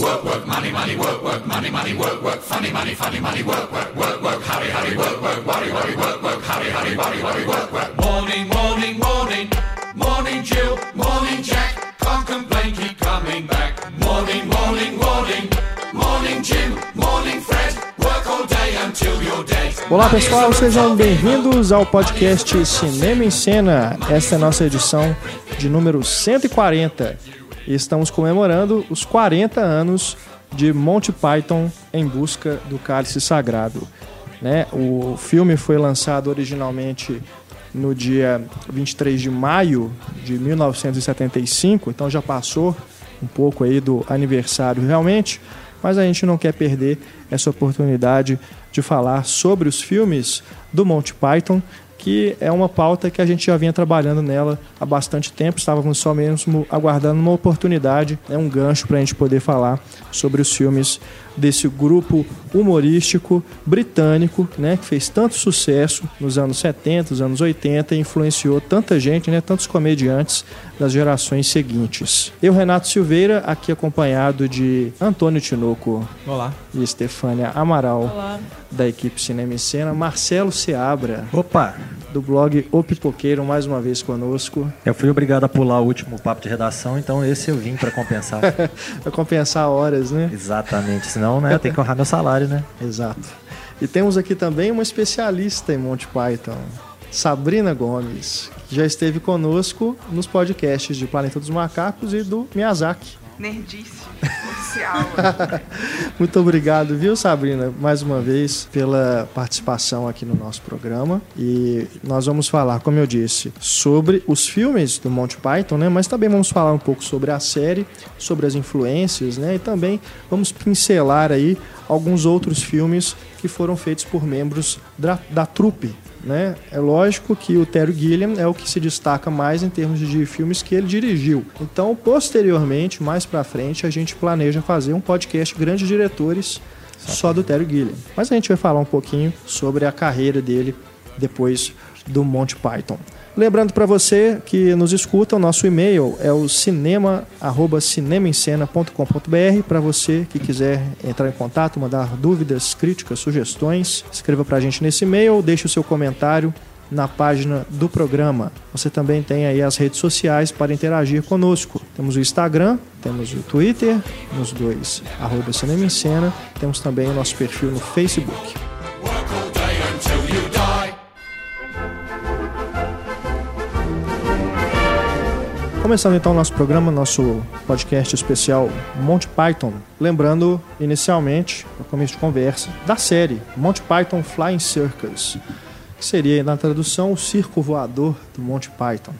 Work, work, money, money, work, work, money, money, work, work, funny, money, funny, money, work, work, work, work, hurry, hurry, work, work, worry, worry, work, work, hurry, hurry, worry, worry, work, work. Morning, morning, morning, morning, Jill, morning, Jack. Can't complain, keep coming back. Morning, morning, morning, morning, Jim, morning, Fred. Work all day until you're dead. Olá pessoal, sejam bem-vindos ao podcast Cinema em Cena. Esta é a nossa edição de número 140 e estamos comemorando os 40 anos de Monty Python em busca do cálice sagrado. Né? O filme foi lançado originalmente no dia 23 de maio de 1975, então já passou um pouco aí do aniversário realmente, mas a gente não quer perder essa oportunidade de falar sobre os filmes do Monty Python, que é uma pauta que a gente já vinha trabalhando nela há bastante tempo, estávamos só mesmo aguardando uma oportunidade, é um gancho para a gente poder falar sobre os filmes desse grupo humorístico britânico, né, que fez tanto sucesso nos anos 70, nos anos 80 e influenciou tanta gente, né, tantos comediantes das gerações seguintes. Eu, Renato Silveira, aqui acompanhado de Antônio Tinoco Olá. e Estefânia Amaral, Olá. da equipe Cinema e Cena, Marcelo Seabra, Opa! Do blog O Pipoqueiro, mais uma vez conosco, Eu fui obrigado a pular o último papo de redação, então esse eu vim pra compensar. para compensar horas, né? Exatamente, senão né, eu tenho que honrar meu salário, né? Exato. E temos aqui também uma especialista em Monty Python, Sabrina Gomes, que já esteve conosco nos podcasts de Planeta dos Macacos e do Miyazaki. Nerdice oficial. Muito obrigado, viu, Sabrina, mais uma vez pela participação aqui no nosso programa. E nós vamos falar, como eu disse, sobre os filmes do Monty Python, né? Mas também vamos falar um pouco sobre a série, sobre as influências, né? E também vamos pincelar aí alguns outros filmes que foram feitos por membros da, da trupe. Né? É lógico que o Terry Gilliam é o que se destaca mais em termos de filmes que ele dirigiu. Então, posteriormente, mais pra frente, a gente planeja fazer um podcast Grandes Diretores só do Terry Gilliam. Mas a gente vai falar um pouquinho sobre a carreira dele depois do Monty Python. Lembrando para você que nos escuta, o nosso e-mail é o cinema@cinemaencena.com.br para você que quiser entrar em contato, mandar dúvidas, críticas, sugestões, escreva para a gente nesse e-mail, deixe o seu comentário na página do programa. Você também tem aí as redes sociais para interagir conosco. Temos o Instagram, temos o Twitter, nos dois, arroba Cinema em Cena. Temos também o nosso perfil no Facebook. Começando então o nosso programa, nosso podcast especial Monty Python. Lembrando, inicialmente, para começo de conversa, da série Monty Python Flying Circus, que seria, na tradução, o circo voador do Monty Python.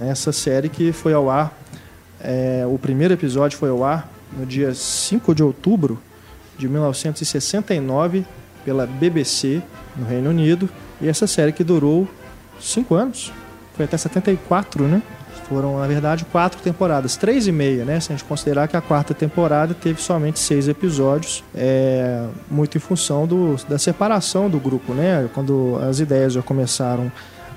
Essa série que foi ao ar, é, o primeiro episódio foi ao ar no dia 5 de outubro de 1969 pela BBC no Reino Unido. E essa série que durou cinco anos, foi até 74, né? Foram, na verdade, quatro temporadas, três e meia, né? Se a gente considerar que a quarta temporada teve somente seis episódios, é, muito em função do, da separação do grupo, né? Quando as ideias já começaram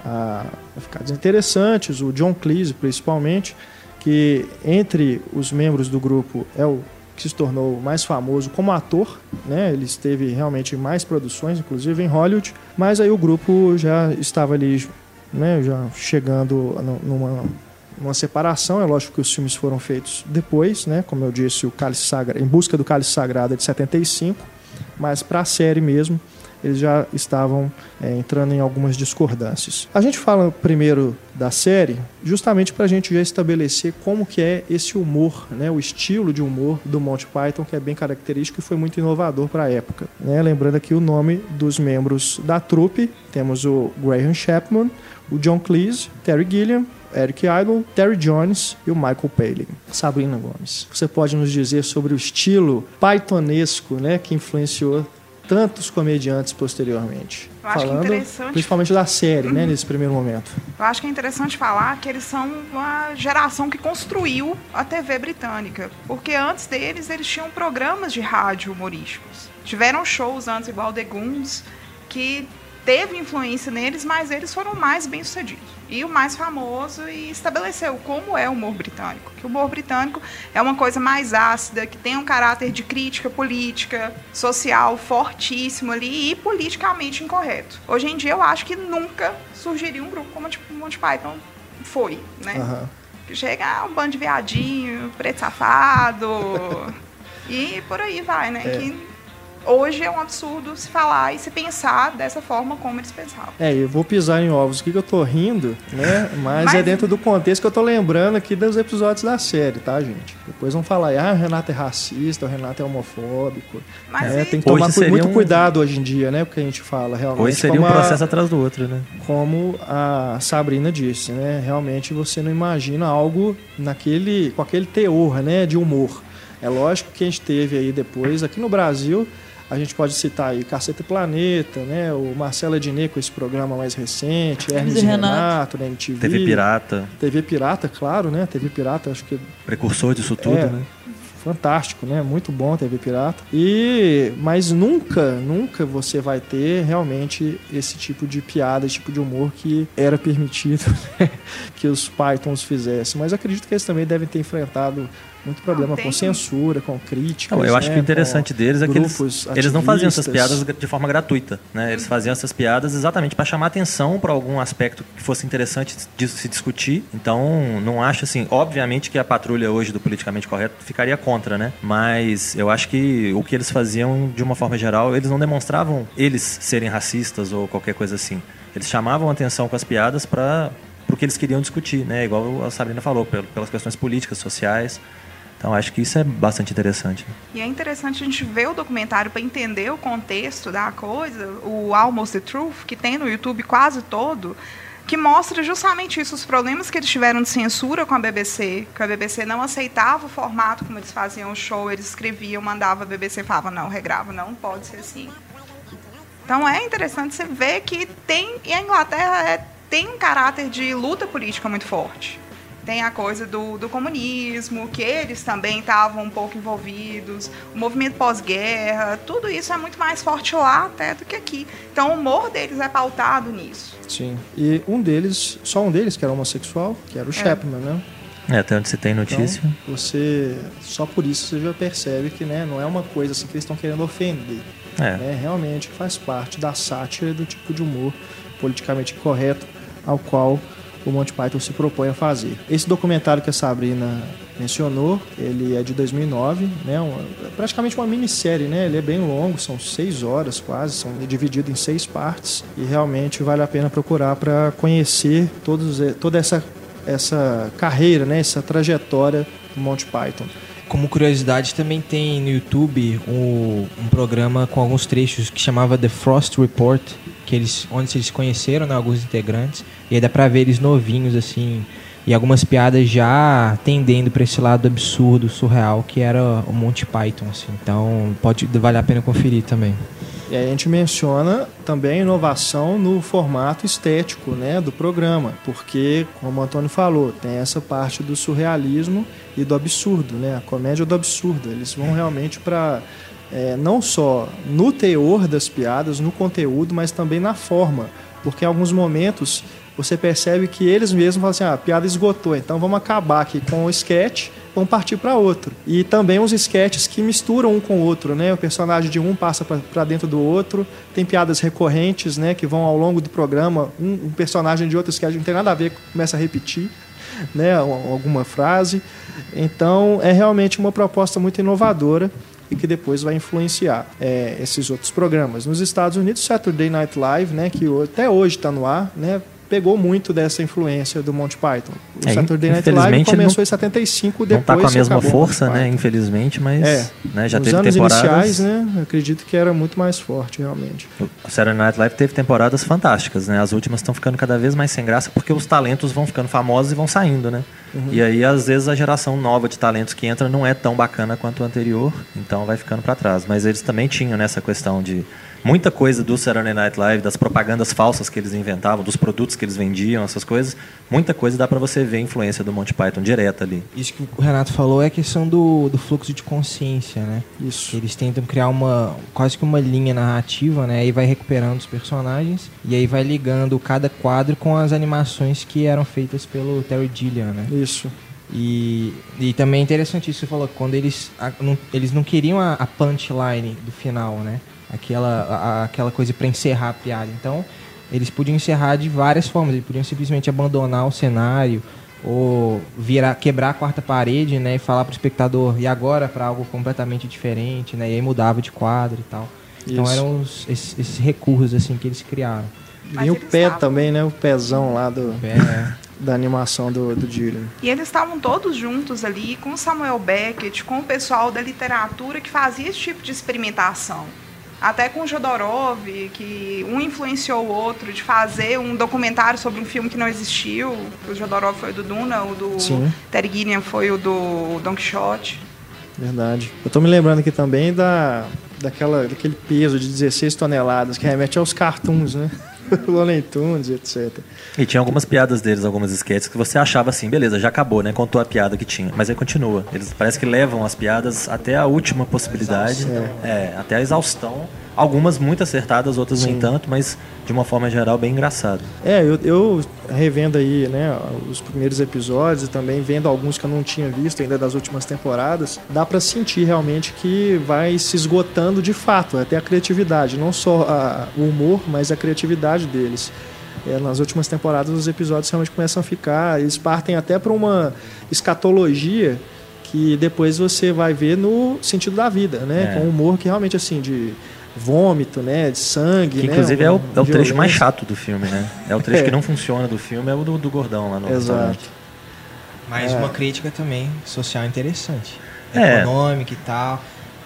a ficar desinteressantes, o John Cleese, principalmente, que entre os membros do grupo é o que se tornou mais famoso como ator, né? Ele esteve realmente em mais produções, inclusive em Hollywood, mas aí o grupo já estava ali, né? Já chegando nu- numa uma separação, é lógico que os filmes foram feitos depois, né? Como eu disse, o Cálice Sagrado, em busca do Cálice Sagrado é de 75, mas para a série mesmo eles já estavam é, entrando em algumas discordâncias. A gente fala primeiro da série, justamente para a gente já estabelecer como que é esse humor, né, o estilo de humor do Monty Python, que é bem característico e foi muito inovador para a época. Né? Lembrando aqui o nome dos membros da trupe, temos o Graham Chapman, o John Cleese, Terry Gilliam, Eric Idle, Terry Jones e o Michael Palin. Sabrina Gomes, você pode nos dizer sobre o estilo pythonesco né, que influenciou tantos comediantes posteriormente? Eu acho que é Falando interessante- principalmente da série, né, nesse primeiro momento. Eu acho que é interessante falar que eles são uma geração que construiu a TV britânica. Porque antes deles, eles tinham programas de rádio humorísticos. Tiveram shows antes, igual The Goons, que teve influência neles, mas eles foram mais bem-sucedidos. E o mais famoso e estabeleceu como é o humor britânico. Que o humor britânico é uma coisa mais ácida, que tem um caráter de crítica política, social fortíssimo ali e politicamente incorreto. Hoje em dia eu acho que nunca surgiria um grupo como o Monty Python foi, né? Uhum. Chega um bando de viadinho, preto safado, e por aí vai, né? É. Que hoje é um absurdo se falar e se pensar dessa forma como eles pensavam. É, eu vou pisar em ovos aqui que eu tô rindo, né? Mas, Mas, é dentro do contexto que eu tô lembrando aqui dos episódios da série, tá, gente? Depois vão falar, ah, o Renato é racista, o Renato é homofóbico. Mas é, tem que tomar muito um... cuidado hoje em dia, né? Porque a gente fala realmente. Hoje seria um processo a... atrás do outro, né? Como a Sabrina disse, né? Realmente você não imagina algo naquele, com aquele teor, né? De humor. É lógico que a gente teve aí depois, aqui no Brasil, a gente pode citar aí Caceta e Planeta, né? O Marcelo Ednei com esse programa mais recente, Hermes e Renato, Renato né? MTV. TV Pirata. TV Pirata, claro, né? TV Pirata, acho que... Precursor disso tudo, é, né? Fantástico, né? Muito bom TV Pirata. E... Mas nunca, nunca você vai ter realmente esse tipo de piada, esse tipo de humor que era permitido né? que os Pythons fizessem. Mas acredito que eles também devem ter enfrentado muito problema com censura, com crítica. Eu acho né, que o interessante deles é que eles, eles não faziam essas piadas de forma gratuita. Né? Eles faziam essas piadas exatamente para chamar atenção para algum aspecto que fosse interessante de se discutir. Então, não acho assim, obviamente que a patrulha hoje do politicamente correto ficaria contra, né? Mas eu acho que o que eles faziam, de uma forma geral, eles não demonstravam eles serem racistas ou qualquer coisa assim. Eles chamavam atenção com as piadas para o que eles queriam discutir, né? Igual a Sabrina falou, pelas questões políticas, sociais. Então acho que isso é bastante interessante. E é interessante a gente ver o documentário para entender o contexto da coisa, o Almost the Truth, que tem no YouTube quase todo, que mostra justamente isso, os problemas que eles tiveram de censura com a BBC, que a BBC não aceitava o formato como eles faziam o show, eles escreviam, mandavam a BBC falava, não, regrava, não pode ser assim. Então é interessante você ver que tem, e a Inglaterra é, tem um caráter de luta política muito forte tem a coisa do, do comunismo, que eles também estavam um pouco envolvidos, o movimento pós-guerra, tudo isso é muito mais forte lá até do que aqui. Então o humor deles é pautado nisso. Sim. E um deles, só um deles que era homossexual, que era o é. Chapman, né? É, até onde você tem notícia. Então, você, só por isso você já percebe que né, não é uma coisa assim que eles estão querendo ofender. É. Né? Realmente faz parte da sátira do tipo de humor politicamente correto ao qual o Monty Python se propõe a fazer. Esse documentário que a Sabrina mencionou, ele é de 2009, né? Uma, praticamente uma minissérie, né? Ele é bem longo, são seis horas quase, são dividido em seis partes e realmente vale a pena procurar para conhecer todos, toda essa essa carreira, né? Essa trajetória do Monty Python. Como curiosidade, também tem no YouTube um, um programa com alguns trechos que chamava The Frost Report, que eles, onde eles conheceram né, alguns integrantes. E aí dá pra ver eles novinhos, assim, e algumas piadas já tendendo para esse lado absurdo, surreal, que era o Monty Python, assim. Então, pode valer a pena conferir também. E aí a gente menciona também a inovação no formato estético né, do programa, porque, como o Antônio falou, tem essa parte do surrealismo e do absurdo, né, a comédia do absurdo. Eles vão realmente para é, não só no teor das piadas, no conteúdo, mas também na forma. Porque em alguns momentos você percebe que eles mesmos falam assim: ah, a piada esgotou, então vamos acabar aqui com o sketch, vamos partir para outro. E também os sketches que misturam um com o outro, né? O personagem de um passa para dentro do outro, tem piadas recorrentes, né? Que vão ao longo do programa, um, um personagem de outro sketch não tem nada a ver, começa a repetir, né? Alguma frase. Então é realmente uma proposta muito inovadora e que depois vai influenciar é, esses outros programas. Nos Estados Unidos, Saturday Night Live, né, que até hoje está no ar, né, pegou muito dessa influência do Monty Python. O é, Saturday Night Live começou não, em 75, depois Não está com a mesma força, né, infelizmente, mas é, né, já nos teve anos temporadas... iniciais, né, acredito que era muito mais forte, realmente. O Saturday Night Live teve temporadas fantásticas, né? As últimas estão ficando cada vez mais sem graça porque os talentos vão ficando famosos e vão saindo, né? Uhum. E aí, às vezes, a geração nova de talentos que entra não é tão bacana quanto o anterior, então vai ficando para trás. Mas eles também tinham nessa questão de muita coisa do Saturday Night Live, das propagandas falsas que eles inventavam, dos produtos que eles vendiam, essas coisas, muita coisa dá para você ver a influência do Monty Python direta ali. Isso que o Renato falou é a questão do, do fluxo de consciência, né? Isso. Eles tentam criar uma quase que uma linha narrativa, né? Aí vai recuperando os personagens e aí vai ligando cada quadro com as animações que eram feitas pelo Terry Gilliam, né? Isso. E, e também é interessante isso que você falou, quando eles, a, não, eles não queriam a, a punchline do final, né? Aquela, a, aquela coisa para encerrar a piada. Então, eles podiam encerrar de várias formas. Eles podiam simplesmente abandonar o cenário ou virar, quebrar a quarta parede, né, e falar para o espectador e agora para algo completamente diferente, né, e aí mudava de quadro e tal. Então, Isso. Então eram os, esses, esses, recursos assim que eles criaram. Mas e o pé estavam... também, né, o pezão lá do pé, é. da animação do, do Dylan. E eles estavam todos juntos ali com Samuel Beckett, com o pessoal da literatura que fazia esse tipo de experimentação até com o Jodorov, que um influenciou o outro de fazer um documentário sobre um filme que não existiu. O Jodorov foi o do Duna, o do Sim. Terry Gilliam foi o do Don Quixote. Verdade. Eu estou me lembrando aqui também da, daquela, daquele peso de 16 toneladas que remete aos cartoons, né? Looney Tunes, etc. E tinha algumas piadas deles, algumas sketches que você achava assim, beleza, já acabou, né? Contou a piada que tinha. Mas aí continua. Eles parece que levam as piadas até a última possibilidade. É. é, até a exaustão. Algumas muito acertadas, outras Sim. nem tanto, mas de uma forma geral bem engraçado. É, eu, eu, revendo aí, né, os primeiros episódios e também vendo alguns que eu não tinha visto ainda das últimas temporadas, dá para sentir realmente que vai se esgotando de fato, até a criatividade, não só a, o humor, mas a criatividade deles. É, nas últimas temporadas os episódios realmente começam a ficar, eles partem até para uma escatologia que depois você vai ver no sentido da vida, né? É. Com humor que realmente assim de vômito, né? De sangue. Que, né, inclusive né? é, o, é o trecho mais chato do filme, né? É o trecho é. que não funciona do filme, é o do, do gordão lá no Exato. restaurante. Mais é. uma crítica também social interessante. É. Econômica e tal.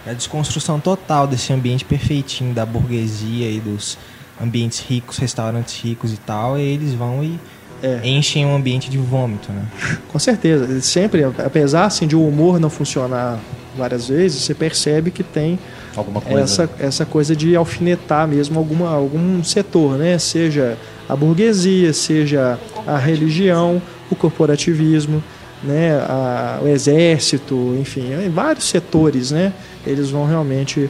É a desconstrução total desse ambiente perfeitinho da burguesia e dos ambientes ricos, restaurantes ricos e tal, e eles vão e é. enchem um ambiente de vômito, né? Com certeza. Sempre, apesar assim, de o humor não funcionar várias vezes, você percebe que tem alguma coisa. Essa, essa coisa de alfinetar mesmo alguma, algum setor, né? Seja a burguesia, seja a religião, o corporativismo, né? A, o exército, enfim, vários setores, né? Eles vão realmente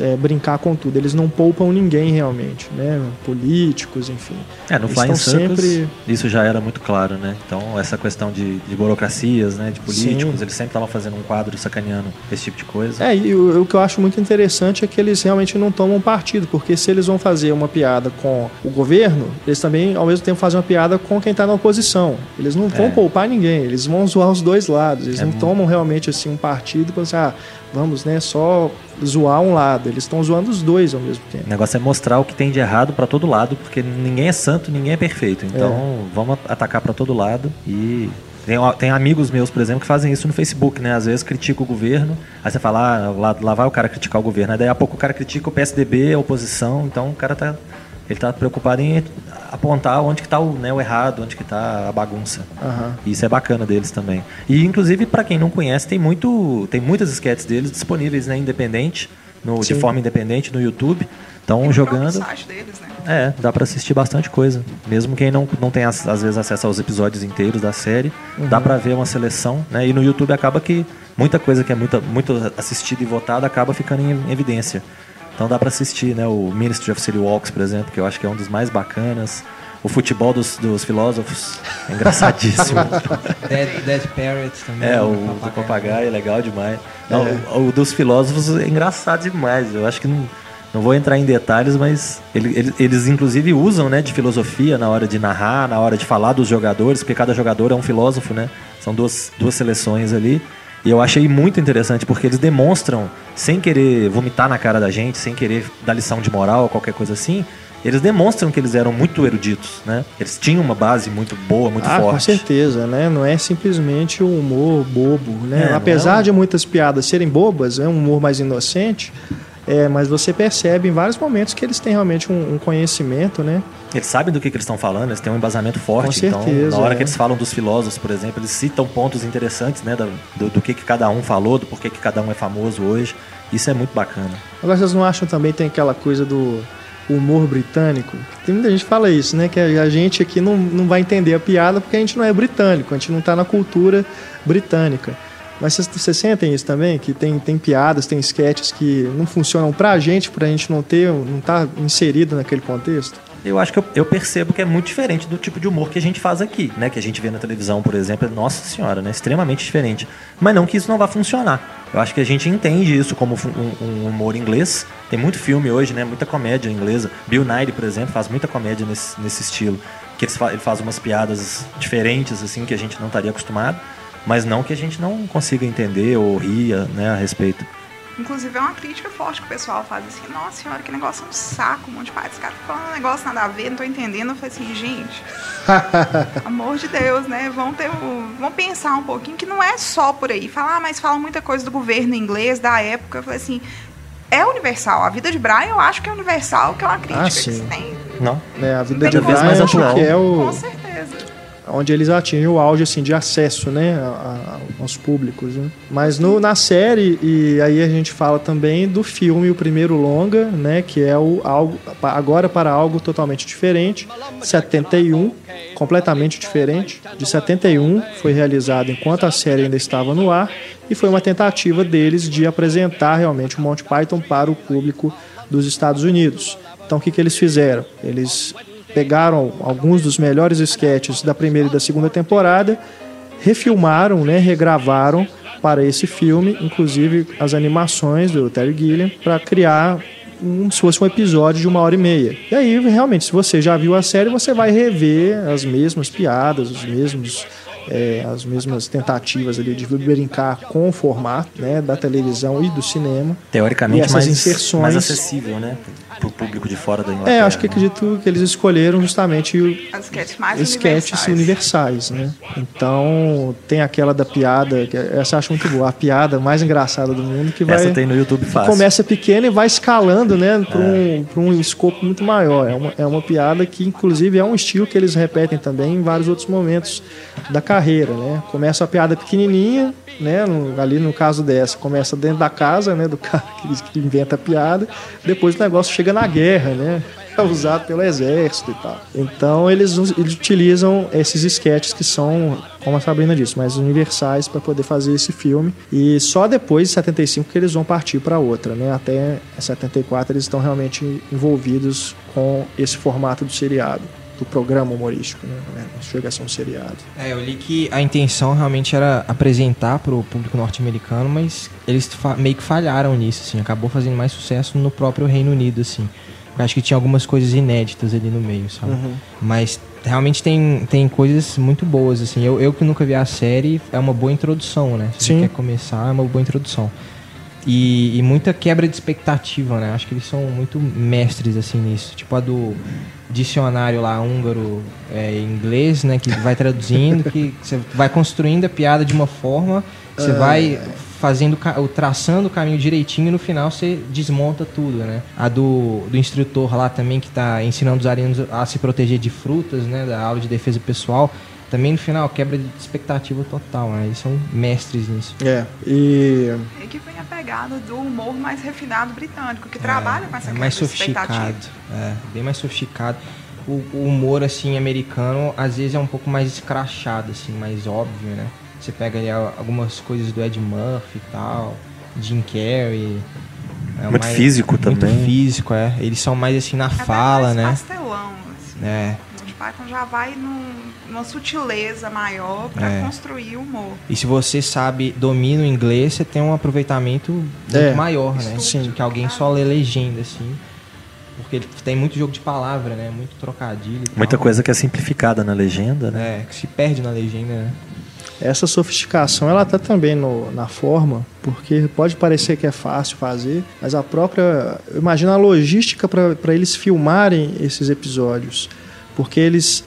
é, brincar com tudo. Eles não poupam ninguém realmente, né? Políticos, enfim. É, no Flying Circus sempre... isso já era muito claro, né? Então, essa questão de, de burocracias, né? De políticos, Sim. eles sempre estavam fazendo um quadro sacaneando esse tipo de coisa. É, e o, o, que eu acho muito interessante é que eles realmente não tomam partido, porque se eles vão fazer uma piada com o governo, eles também, ao mesmo tempo, fazem uma piada com quem está na oposição. Eles não vão é. poupar ninguém, eles vão zoar os dois lados. Eles é não muito... tomam realmente assim um partido para assim, ah, vamos né, só zoar um lado, eles estão zoando os dois ao mesmo tempo. O negócio é mostrar o que tem de errado para todo lado, porque ninguém é santo, ninguém é perfeito. Então é. vamos atacar para todo lado e tem, tem, amigos meus, por exemplo, que fazem isso no Facebook, né? Às vezes critica o governo, aí você fala, ah, lá, lá vai o cara criticar o governo, aí daí a pouco o cara critica o PSDB, a oposição, então o cara tá ele está preocupado em apontar onde que está o, né, o errado, onde que está a bagunça. Uhum. isso é bacana deles também. E inclusive para quem não conhece, tem muito, tem muitas sketches deles disponíveis, né, independente, no, de forma independente no YouTube. Estão jogando. Deles, né? É, dá para assistir bastante coisa. Mesmo quem não, não tem às vezes acesso aos episódios inteiros da série, uhum. dá para ver uma seleção, né? E no YouTube acaba que muita coisa que é muito, muito assistida e votada acaba ficando em evidência. Então dá para assistir, né? O Ministry of City Walks, por exemplo, que eu acho que é um dos mais bacanas. O futebol dos, dos filósofos é engraçadíssimo. Dead, Dead Parrots também. É, o do papagaio é legal demais. Não, é. o, o, dos filósofos é engraçado demais. Eu acho que não, não vou entrar em detalhes, mas ele, ele, eles inclusive usam né, de filosofia na hora de narrar, na hora de falar dos jogadores, porque cada jogador é um filósofo, né? São duas, duas seleções ali. E eu achei muito interessante porque eles demonstram, sem querer vomitar na cara da gente, sem querer dar lição de moral ou qualquer coisa assim, eles demonstram que eles eram muito eruditos, né? Eles tinham uma base muito boa, muito ah, forte. Com certeza, né? Não é simplesmente o humor bobo, né? É, Apesar é um... de muitas piadas serem bobas, é um humor mais inocente. É, mas você percebe em vários momentos que eles têm realmente um, um conhecimento, né? Eles sabem do que, que eles estão falando, eles têm um embasamento forte. Com certeza, então, na hora é. que eles falam dos filósofos, por exemplo, eles citam pontos interessantes, né? Do, do que, que cada um falou, do porquê que cada um é famoso hoje. Isso é muito bacana. Agora, vocês não acham também tem aquela coisa do humor britânico? Tem muita gente que fala isso, né? Que a gente aqui não, não vai entender a piada porque a gente não é britânico, a gente não está na cultura britânica. Mas vocês, sentem isso também? Que tem, tem piadas, tem sketches que não funcionam pra gente, pra gente não ter, não tá inserido naquele contexto? Eu acho que eu, eu, percebo que é muito diferente do tipo de humor que a gente faz aqui, né? Que a gente vê na televisão, por exemplo. Nossa senhora, né? Extremamente diferente. Mas não que isso não vá funcionar. Eu acho que a gente entende isso como um, um humor inglês. Tem muito filme hoje, né? Muita comédia inglesa. Bill Nighy, por exemplo, faz muita comédia nesse, nesse estilo. Que ele faz umas piadas diferentes, assim, que a gente não estaria acostumado. Mas não que a gente não consiga entender ou ria né, a respeito. Inclusive é uma crítica forte que o pessoal faz assim, nossa senhora, que negócio é um saco, um monte de pai. Esse cara falando um negócio nada a ver, não tô entendendo. Eu falei assim, gente, amor de Deus, né? Vão ter vão pensar um pouquinho que não é só por aí. Falar, ah, mas fala muita coisa do governo inglês, da época. Eu falei assim, é universal. A vida de Brian eu acho que é universal, que é uma crítica ah, que se tem. Não. É, a vida de Brian eu acho que é o. Com certeza onde eles atingem o auge assim, de acesso né, a, a, aos públicos. Né? Mas no, na série, e aí a gente fala também do filme, o primeiro longa, né, que é o algo, agora para algo totalmente diferente, 71, completamente diferente. De 71 foi realizado enquanto a série ainda estava no ar e foi uma tentativa deles de apresentar realmente o Monty Python para o público dos Estados Unidos. Então o que, que eles fizeram? Eles pegaram alguns dos melhores sketches da primeira e da segunda temporada, refilmaram, né, regravaram para esse filme, inclusive as animações do Terry Gilliam, para criar um, se fosse um episódio de uma hora e meia. E aí, realmente, se você já viu a série, você vai rever as mesmas piadas, os mesmos é, as mesmas tentativas ali de brincar com o formato né, da televisão e do cinema. Teoricamente mais, inserções... mais acessível, né? Para o público de fora da Inglaterra. É, acho que acredito que eles escolheram justamente as sketches mais sketches universais. universais, né? Então tem aquela da piada, que essa eu acho muito boa, a piada mais engraçada do mundo que vai. Essa tem no YouTube fácil. Começa pequena e vai escalando, né, para um, é. um escopo muito maior. É uma, é uma piada que, inclusive, é um estilo que eles repetem também em vários outros momentos da carreira, né? Começa a piada pequenininha, né? No, ali no caso dessa, começa dentro da casa, né? Do cara que, que inventa a piada. Depois o negócio chega na guerra, né? É usado pelo exército e tal. Então eles, eles utilizam esses sketches que são, como a Sabrina disse, mais universais para poder fazer esse filme. E só depois de 75 que eles vão partir para outra, né? Até 74 eles estão realmente envolvidos com esse formato do seriado do programa humorístico, né? Não chega a ser um seriado. É, eu li que a intenção realmente era apresentar para o público norte-americano, mas eles meio que falharam nisso, assim, acabou fazendo mais sucesso no próprio Reino Unido, assim. Eu acho que tinha algumas coisas inéditas ali no meio, sabe? Uhum. Mas realmente tem, tem coisas muito boas, assim. Eu, eu que nunca vi a série, é uma boa introdução, né? Se Sim. você quer começar, é uma boa introdução. E, e, muita quebra de expectativa, né? Acho que eles são muito mestres assim nisso. Tipo a do dicionário lá húngaro é, inglês, né? Que vai traduzindo, que você vai construindo a piada de uma forma, você uh... vai fazendo traçando o caminho direitinho e no final você desmonta tudo, né? A do, do instrutor lá também que está ensinando os alunos a se proteger de frutas, né? Da aula de defesa pessoal também no final quebra de expectativa total, né? Eles são mestres nisso. É, e. E que vem a pegada do humor mais refinado britânico, que é, trabalha com essa é mais sofisticado. É, bem mais sofisticado. O, o, humor, assim, americano, às vezes é um pouco mais escrachado, assim, mais óbvio, né? Você pega ali algumas coisas do Ed Murphy e tal, Jim Carrey. É muito mais, físico muito também. Muito físico, é. Eles são mais assim na é fala, mais né? Pastelão, assim. É. O Python já vai num uma sutileza maior para é. construir o humor. E se você sabe, domina o inglês, você tem um aproveitamento muito é. maior, né? Sim. Que alguém só lê legenda, assim. Porque ele tem muito jogo de palavra, né? Muito trocadilho. Muita coisa que é simplificada na legenda, né? É, que se perde na legenda, né? Essa sofisticação ela está também no, na forma, porque pode parecer que é fácil fazer, mas a própria. Imagina a logística para eles filmarem esses episódios porque eles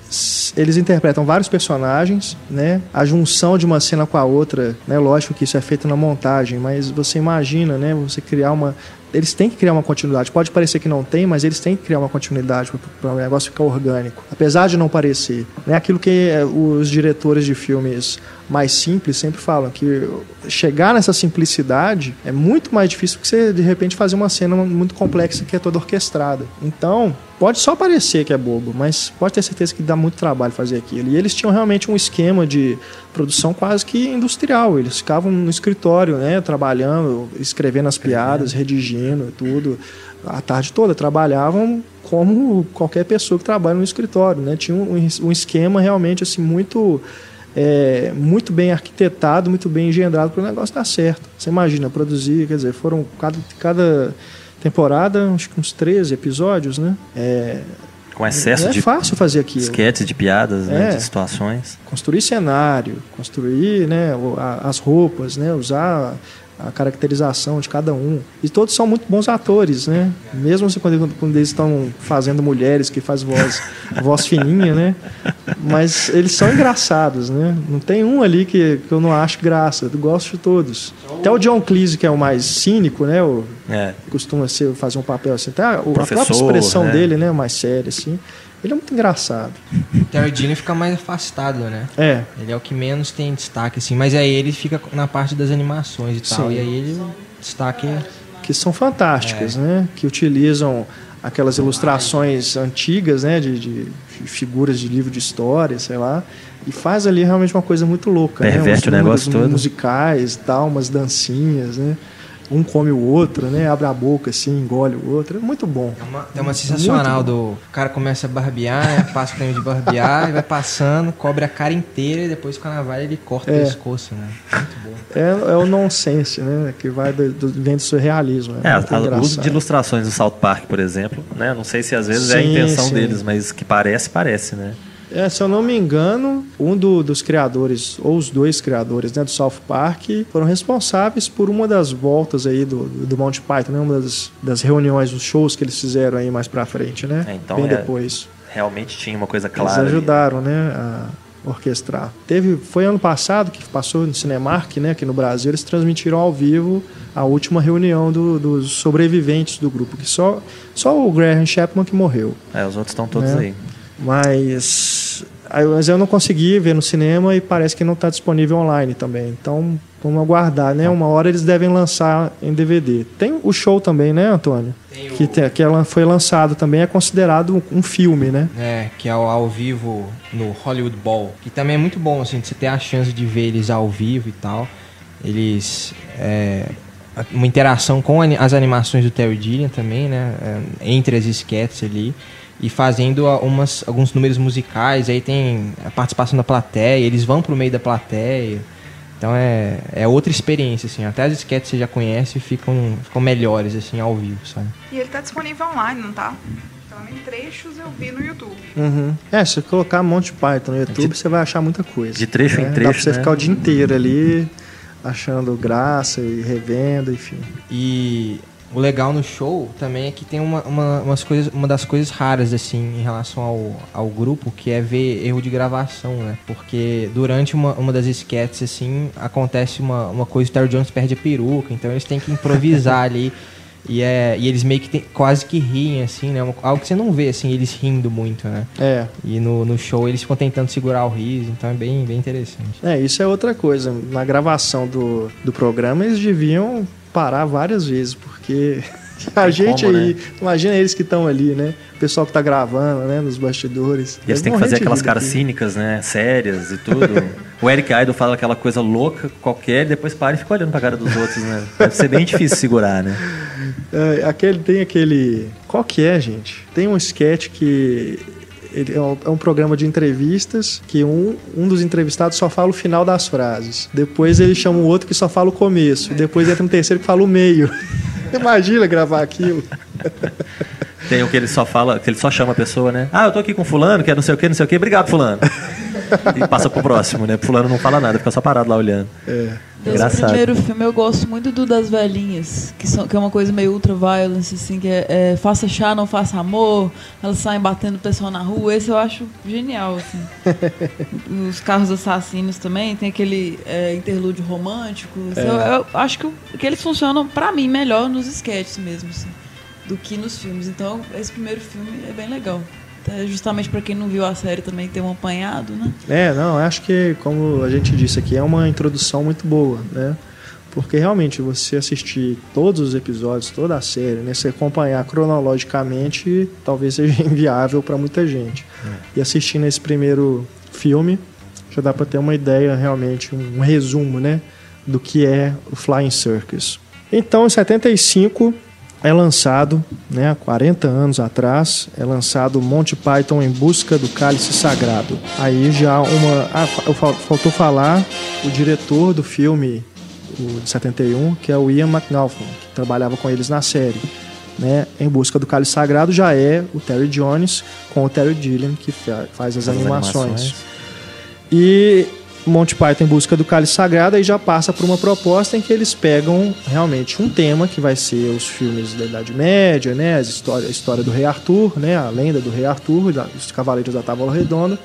eles interpretam vários personagens, né? A junção de uma cena com a outra, né? Lógico que isso é feito na montagem, mas você imagina, né? Você criar uma eles têm que criar uma continuidade. Pode parecer que não tem, mas eles têm que criar uma continuidade para o negócio ficar orgânico. Apesar de não parecer. É aquilo que eh, os diretores de filmes mais simples sempre falam, que chegar nessa simplicidade é muito mais difícil que você, de repente, fazer uma cena muito complexa que é toda orquestrada. Então, pode só parecer que é bobo, mas pode ter certeza que dá muito trabalho fazer aquilo. E eles tinham realmente um esquema de produção quase que industrial. Eles ficavam no escritório, né, trabalhando, escrevendo as piadas, redigindo tudo. A tarde toda trabalhavam como qualquer pessoa que trabalha no escritório, né? Tinha um, um esquema realmente assim muito é, muito bem arquitetado, muito bem engendrado para o negócio dar certo. Você imagina, produzir, quer dizer, foram cada, cada temporada, acho que uns 13 episódios, né? É, com excesso é de. Fácil fazer aquilo. Esquetes de piadas, né, é. né, de situações. Construir cenário, construir né, as roupas, né, usar a caracterização de cada um. E todos são muito bons atores, né? Mesmo assim, quando, quando eles estão fazendo mulheres que faz voz, voz fininha, né? Mas eles são engraçados, né? Não tem um ali que, que eu não acho graça. Eu gosto de todos. Até o John Cleese, que é o mais cínico, né? O, é. Costuma ser, fazer um papel assim. Até a, a própria expressão né? dele, né? Mais séria, assim. Ele é muito engraçado. O Terry Gilliam fica mais afastado, né? É. Ele é o que menos tem destaque, assim. Mas aí ele fica na parte das animações e tal. Sim. E aí ele destaque... Que são fantásticas, é. né? Que utilizam aquelas ilustrações antigas, né? De, de, figuras de livro de história, sei lá. E faz ali realmente uma coisa muito louca. Perverte né? o negócio todo. musicais tal, umas dancinhas, né? Um come o outro, né? Abre a boca assim, engole o outro. É muito bom. É uma, é uma sensacional do. O cara começa a barbear, né? passa o tempo de barbear, e vai passando, cobre a cara inteira e depois com a navalha ele corta é. o pescoço, né? Muito bom. É, é o nonsense, né? Que vai do, do, vem do surrealismo. É, é o uso de ilustrações do South Park, por exemplo, né? Não sei se às vezes sim, é a intenção sim. deles, mas que parece, parece, né? É, se eu não me engano, um do, dos criadores, ou os dois criadores né, do South Park, foram responsáveis por uma das voltas aí do, do Monty Python, né, uma das, das reuniões, dos shows que eles fizeram aí mais pra frente, né? É, então Bem é, depois. Realmente tinha uma coisa clara. Eles ajudaram, ali. né? A orquestrar. Teve, foi ano passado que passou no Cinemark, né, aqui no Brasil, eles transmitiram ao vivo a última reunião do, dos sobreviventes do grupo, que só, só o Graham Chapman que morreu. É, os outros estão todos né? aí. Mas, mas eu não consegui ver no cinema e parece que não está disponível online também. Então, vamos aguardar, né? Uma hora eles devem lançar em DVD. Tem o show também, né, Antônio? Tem o... que, tem, que ela foi lançado também, é considerado um filme, né? É, que é ao, ao vivo no Hollywood Bowl. Que também é muito bom, assim, você ter a chance de ver eles ao vivo e tal. Eles... É, uma interação com as animações do Terry Gilliam também, né? É, entre as sketches ali e fazendo umas, alguns números musicais, aí tem a participação da plateia, eles vão pro meio da plateia. Então é, é outra experiência, assim. Até as sketches você já conhece ficam, ficam melhores, assim, ao vivo, sabe? E ele tá disponível online, não tá? Então, em trechos eu vi no YouTube. Uhum. É, se você colocar Monty Python no YouTube, de, você vai achar muita coisa. De trecho né? em trecho, Dá pra você né? ficar o dia inteiro ali, achando graça e revendo, enfim. E o legal no show também é que tem uma, uma, umas coisas, uma das coisas raras, assim, em relação ao, ao grupo, que é ver erro de gravação, né? Porque durante uma, uma das sketches, assim, acontece uma, uma coisa, o Terry Jones perde a peruca, então eles têm que improvisar ali. E, é, e eles meio que tem, quase que riem, assim, né? Algo que você não vê, assim, eles rindo muito, né? É. E no, no show eles ficam tentando segurar o riso, então é bem, bem interessante. É, isso é outra coisa. Na gravação do, do programa eles deviam parar várias vezes, porque a gente como, aí, né? imagina eles que estão ali, né? O pessoal que está gravando, né? Nos bastidores. E eles têm que fazer aquelas caras aqui. cínicas, né? Sérias e tudo. o Eric Idle fala aquela coisa louca qualquer, depois para e fica olhando pra cara dos outros, né? Deve ser bem difícil segurar, né? É, aquele, tem aquele. Qual que é, gente? Tem um sketch que ele é um, é um, programa de entrevistas que um, um dos entrevistados só fala o final das frases. Depois ele chama o outro que só fala o começo. Depois entra um terceiro que fala o meio. Imagina gravar aquilo. Tem o que ele só fala, que ele só chama a pessoa, né? Ah, eu tô aqui com fulano, que é não sei o que, não sei o que, obrigado, fulano. E passa pro próximo, né? Fulano não fala nada, fica só parado lá olhando. É. Desse primeiro filme eu gosto muito do das velhinhas, que, são, que é uma coisa meio ultra violence, assim, que é, é, faça chá, não faça amor, elas saem batendo o pessoal na rua, esse eu acho genial, assim. Os carros assassinos também, tem aquele é, interlúdio romântico. É. Eu, eu, acho que, que eles funcionam, para mim, melhor nos sketches mesmo, assim, do que nos filmes. Então, esse primeiro filme é bem legal. É justamente para quem não viu a série também ter um apanhado, né? É, não, acho que, como a gente disse aqui, é uma introdução muito boa, né? Porque realmente você assistir todos os episódios, toda a série, né, se acompanhar cronologicamente, talvez seja inviável para muita gente. É. E assistindo esse primeiro filme, já dá para ter uma ideia realmente, um resumo, né, do que é o Flying Circus. Então, em 75, é lançado, né, há 40 anos atrás, é lançado Monty Python em busca do cálice sagrado. Aí já uma, ah, faltou falar o diretor do filme o de 71, que é o Ian McNaughton, que trabalhava com eles na série. Né, em busca do cálice sagrado já é o Terry Jones com o Terry Gilliam que faz as, as animações. animações. E Monty Python em busca do cálice sagrado aí já passa por uma proposta em que eles pegam realmente um tema que vai ser os filmes da Idade Média, né, as histórias, a história do Rei Arthur, né, a lenda do Rei Arthur, os Cavaleiros da Távola Redonda,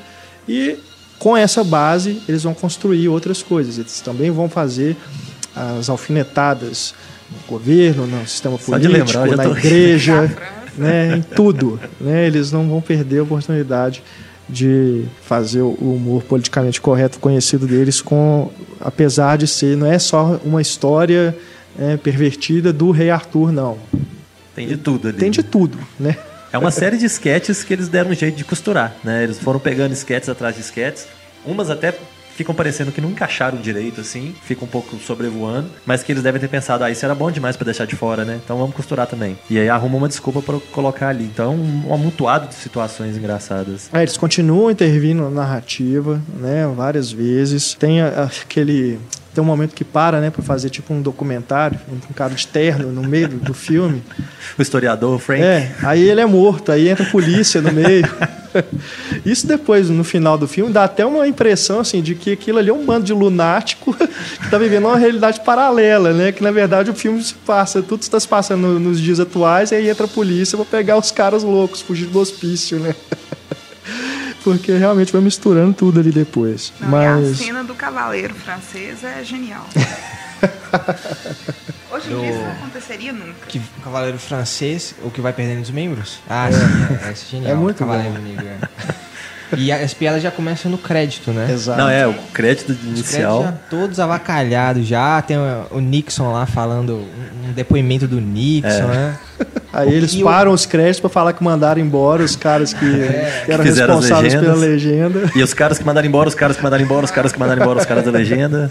e com essa base eles vão construir outras coisas. Eles também vão fazer as alfinetadas no governo, no sistema político, lembrar, na igreja, né, em tudo. Né, eles não vão perder a oportunidade de fazer o humor politicamente correto conhecido deles com apesar de ser não é só uma história é, pervertida do rei Arthur não. Tem de tudo ali. Tem de tudo né? É uma série de sketches que eles deram um jeito de costurar né? Eles foram pegando sketches atrás de sketches umas até ficam parecendo que não encaixaram direito, assim, fica um pouco sobrevoando, mas que eles devem ter pensado, ah, isso era bom demais para deixar de fora, né? Então vamos costurar também. E aí arruma uma desculpa para colocar ali. Então, um amontoado de situações engraçadas. É, eles continuam intervindo na narrativa, né, várias vezes. Tem aquele tem um momento que para, né, para fazer tipo um documentário, um cara de terno no meio do, filme. O historiador, o Frank. É, aí ele é morto, aí entra a polícia no meio. Isso depois, no final do filme, dá até uma impressão assim de que aquilo ali é um bando de lunático que está vivendo uma realidade paralela, né? Que na verdade o filme se passa, tudo está se passando nos dias atuais, e aí entra a polícia para pegar os caras loucos, fugir do hospício, né? porque realmente vai misturando tudo ali depois. Não, Mas... a cena do cavaleiro francês é genial. Hoje em do... dia isso não aconteceria nunca. Que o cavaleiro francês, o que vai perdendo os membros? Ah, é. sim, é, é genial. É muito cavaleiro bom. Negro, é. E as piadas já começam no crédito, né? Exato. Não, é, o crédito inicial. Os já todos avacalhados já. Tem o Nixon lá falando um depoimento do Nixon, é. né? Aí eles param os créditos para falar que mandaram embora os caras que, é. que eram responsáveis pela legenda. E os caras que mandaram embora, os caras que mandaram embora, os caras que mandaram embora, os caras da legenda.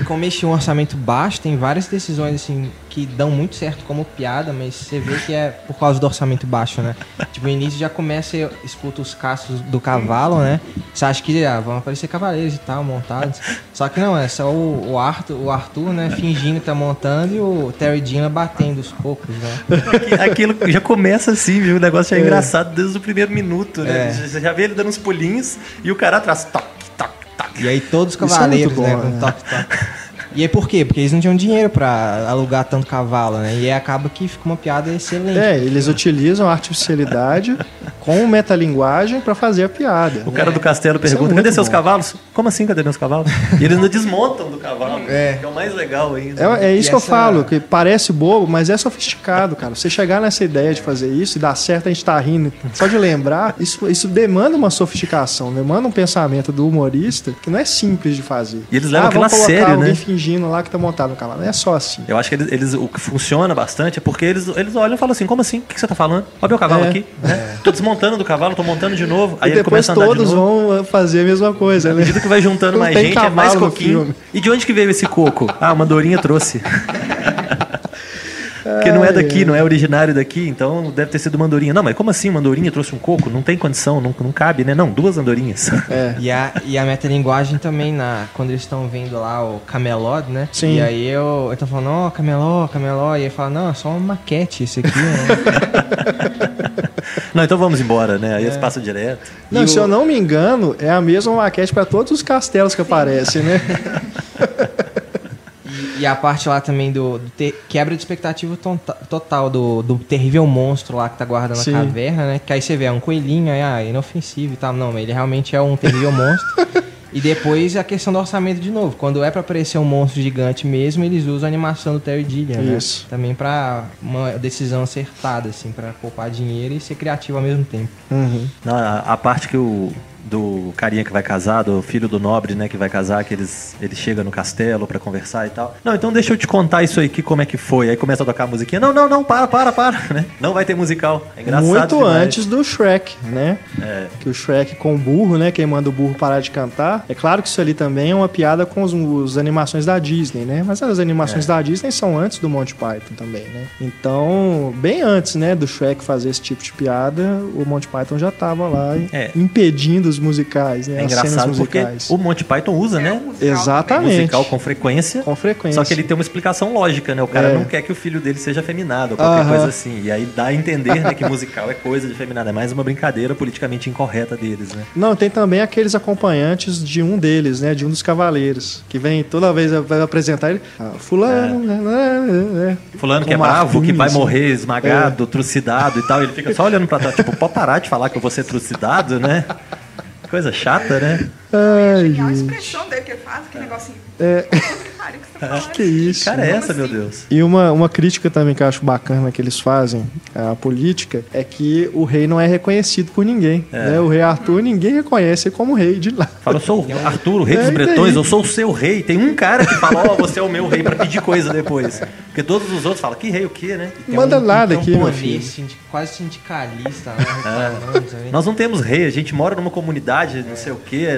E como este um orçamento baixo, tem várias decisões assim que dão muito certo como piada, mas você vê que é por causa do orçamento baixo, né? Tipo, o início já começa e escuta os caços do cavalo, né? Você acha que ah, vão aparecer cavaleiros e tal, montados. Só que não, é só o, o, Arthur, o Arthur, né, fingindo que tá montando e o Terry Dina batendo os poucos, né? Aquilo já começa assim, viu? O negócio já é, é. engraçado desde o primeiro minuto, né? É. Você já vê ele dando uns pulinhos e o cara atrás, toque, toque, toque. E aí todos os é cavaleiros, é bom, né, com toque, toque. E aí por quê? Porque eles não tinham dinheiro para alugar tanto cavalo, né? E aí acaba que fica uma piada excelente. É, eles utilizam a artificialidade com metalinguagem para fazer a piada. O cara do castelo pergunta: é cadê seus cavalos? Como assim, cadê meus cavalos? E eles não desmontam do cavalo, é. que é o mais legal ainda. É, é isso e que essa... eu falo, que parece bobo, mas é sofisticado, cara. Você chegar nessa ideia de fazer isso e dar certo, a gente tá rindo. Só de lembrar, isso, isso demanda uma sofisticação, demanda um pensamento do humorista que não é simples de fazer. E eles levam ah, aquilo a sério, né? Fingindo lá que tá montado no cavalo. Não é só assim. Eu acho que eles, eles, o que funciona bastante é porque eles, eles olham e falam assim: como assim? O que você tá falando? Olha o cavalo é, aqui. Né? É. Tô desmontando do cavalo, tô montando de novo. Aí e depois todos de vão fazer a mesma coisa, né? À medida que vai juntando mais gente, é mais coquinho. E de onde que veio esse coco? Ah, uma Dorinha trouxe. Porque não é daqui, não é originário daqui, então deve ter sido mandorinha. Não, mas como assim mandorinha trouxe um coco? Não tem condição, não, não cabe, né? Não, duas andorinhas. É. E a, e a metalinguagem também, na, quando eles estão vendo lá o Camelot, né? Sim. E aí eu, eu tô falando, ó, oh, Camelot, Camelot. E ele fala, não, é só uma maquete esse aqui, né? não, então vamos embora, né? Aí é. eles passam direto. Não, e se o... eu não me engano, é a mesma maquete para todos os castelos que Sim. aparecem, né? E a parte lá também do, do ter, quebra de expectativa total do, do terrível monstro lá que tá guardando Sim. a caverna, né? Que aí você vê, é um coelhinho, aí, ah, inofensivo e tal. Não, ele realmente é um terrível monstro. E depois a questão do orçamento de novo. Quando é para aparecer um monstro gigante mesmo, eles usam a animação do Terry Gilliam, né? Isso. Né? Também para uma decisão acertada, assim, para poupar dinheiro e ser criativo ao mesmo tempo. Uhum. Não, a, a parte que o do carinha que vai casar, do filho do nobre, né, que vai casar, que eles, ele chega no castelo para conversar e tal. Não, então deixa eu te contar isso aí, que como é que foi. Aí começa a tocar a musiquinha. Não, não, não, para, para, para, né? Não vai ter musical. É engraçado Muito demais. antes do Shrek, né? É. Que o Shrek com o burro, né, quem manda o burro parar de cantar. É claro que isso ali também é uma piada com os, os animações da Disney, né? Mas as animações é. da Disney são antes do Monty Python também, né? Então, bem antes, né, do Shrek fazer esse tipo de piada, o Monty Python já tava lá é. impedindo musicais, né? É engraçado porque o Monty Python usa, é né? Um Exatamente. Musical com frequência. Com frequência. Só que ele tem uma explicação lógica, né? O cara é. não quer que o filho dele seja afeminado ou qualquer -huh. coisa assim. E aí dá a entender né, que musical é coisa de afeminado. É mais uma brincadeira politicamente incorreta deles, né? Não, tem também aqueles acompanhantes de um deles, né? De um dos cavaleiros. Que vem toda vez vai apresentar ele. Ah, fulano, é. né? né, né fulano que é bravo, que vai morrer esmagado, é. trucidado e tal. Ele fica só olhando pra trás, tipo, pode parar de falar que eu vou ser trucidado, né? Coisa chata, né? Ai, a expressão dele que ele faz, que negocinho. É. que, que isso? Cara, é essa, assim? meu Deus. E uma, uma crítica também que eu acho bacana que eles fazem à política é que o rei não é reconhecido por ninguém. É. Né? O rei Arthur, ninguém reconhece como rei de lá. Fala, eu sou o Arthur, o rei é, dos bretões, eu sou o seu rei. Tem um cara que fala, ó, oh, você é o meu rei, pra pedir coisa depois. Porque todos os outros falam, que rei o quê, né? Manda um, nada um aqui, meu filho. quase sindicalista. Né? É. Nós não temos rei, a gente mora numa comunidade, não sei o quê,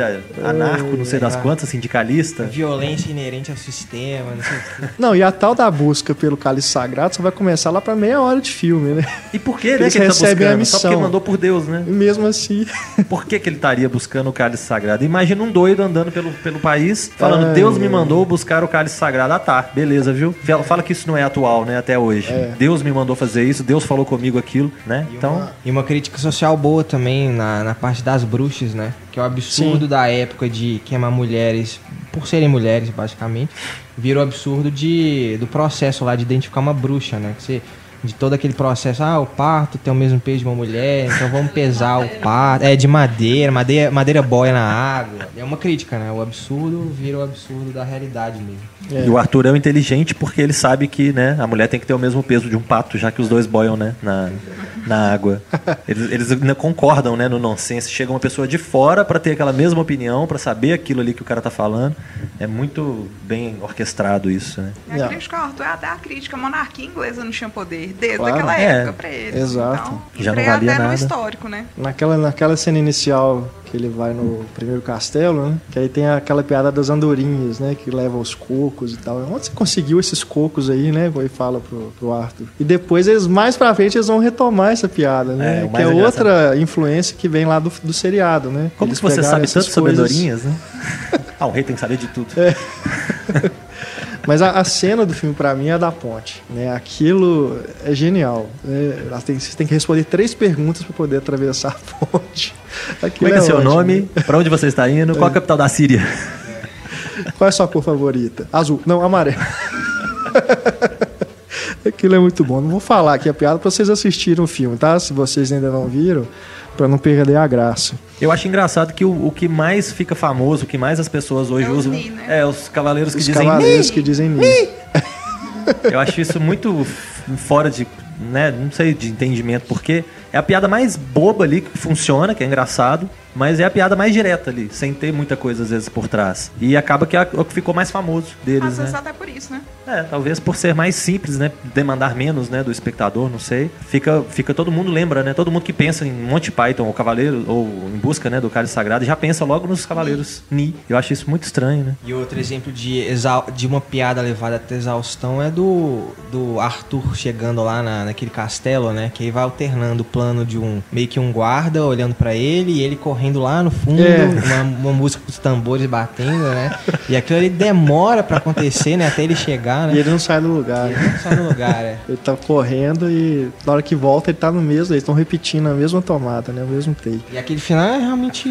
anarco, não sei das quantas, sindicalista. Violência inerente ao sistema, não sei o quê. Não, e a tal da busca pelo cálice sagrado só vai começar lá pra meia hora de filme, né? E por que, né, que ele tá tá a missão. Só porque mandou por Deus, né? E mesmo assim. Por que, que ele estaria buscando o cálice sagrado? Imagina um doido andando pelo, pelo país, falando, Ai, Deus me mandou buscar o cálice sagrado. Ah, tá, beleza, viu? Fala que isso não é atual, né, até hoje. É. Deus me mandou fazer isso, Deus falou comigo aquilo, né? E então... Uma, e uma crítica social boa também na, na parte das bruxas, né? Que é o absurdo Sim. da época de queimar mulheres por serem mulheres, basicamente, vira o absurdo de, do processo lá de identificar uma bruxa, né? Que você de todo aquele processo, ah, o parto tem o mesmo peso de uma mulher, então vamos pesar o parto. É de madeira, madeira, madeira boia na água. É uma crítica, né? O absurdo vira o absurdo da realidade mesmo. É. E o Arthur é um inteligente porque ele sabe que, né, a mulher tem que ter o mesmo peso de um pato, já que os dois boiam, né, na, na água. Eles, eles concordam, né, no nonsense. Chega uma pessoa de fora para ter aquela mesma opinião, para saber aquilo ali que o cara tá falando. É muito bem orquestrado isso, né? É a crítica Arthur é até a crítica. A monarquia inglesa não tinha poder desde claro. aquela é, época para eles. Exato. Então, Já não valia até nada. no histórico, né? Naquela, naquela cena inicial que ele vai no primeiro castelo, né? Que aí tem aquela piada das andorinhas, né? Que leva os cocos e tal. Onde você conseguiu esses cocos aí, né? Ele fala pro, pro Arthur. E depois eles, mais pra frente, eles vão retomar essa piada, né? É, que é outra influência que vem lá do, do seriado, né? Como eles que você sabe tanto sobre andorinhas, né? ah, o rei tem que saber de tudo. É. Mas a, a, cena do filme, para mim, é a da ponte. Né? Aquilo é genial. Né? Tem, você tem que responder três perguntas para poder atravessar a ponte. Aquilo Como é, é, é seu ótimo. nome? Para onde você está indo? Qual é a capital da Síria? Qual é a sua cor favorita? Azul. Não, amarelo. Aquilo é muito bom. Não vou falar aqui a piada para vocês assistirem o filme, tá? Se vocês ainda não viram para não perder a graça. Eu acho engraçado que o, o, que mais fica famoso, o que mais as pessoas hoje é usam, ni, né? é os cavaleiros que os dizem cavaleiros ni. que dizem ni. Eu acho isso muito fora de, né, não sei, de entendimento, porque é a piada mais boba ali que funciona, que é engraçado, mas é a piada mais direta ali, sem ter muita coisa às vezes por trás. E acaba que é o que ficou mais famoso deles, Às vezes né? até por isso, né? É, talvez por ser mais simples, né? Demandar menos, né, do espectador, não sei. Fica, fica todo mundo lembra, né? Todo mundo que pensa em Monty Python ou Cavaleiro ou em busca, né, do Cálice Sagrado já pensa logo nos Cavaleiros Ni. Eu acho isso muito estranho, né? E outro exemplo de, de uma piada levada até exaustão é do, do Arthur chegando lá na, naquele castelo, né? Que aí vai alternando plano de um meio que um guarda olhando para ele e ele correndo lá no fundo, é. uma, uma, música com os tambores batendo, né? E aquilo ali demora para acontecer, né? Até ele chegar, né? E ele não sai do lugar. Ele não sai do lugar, é. Ele tá correndo e na hora que volta ele tá no mesmo, eles estão repetindo a mesma tomada, né? O mesmo take. E aquele final é realmente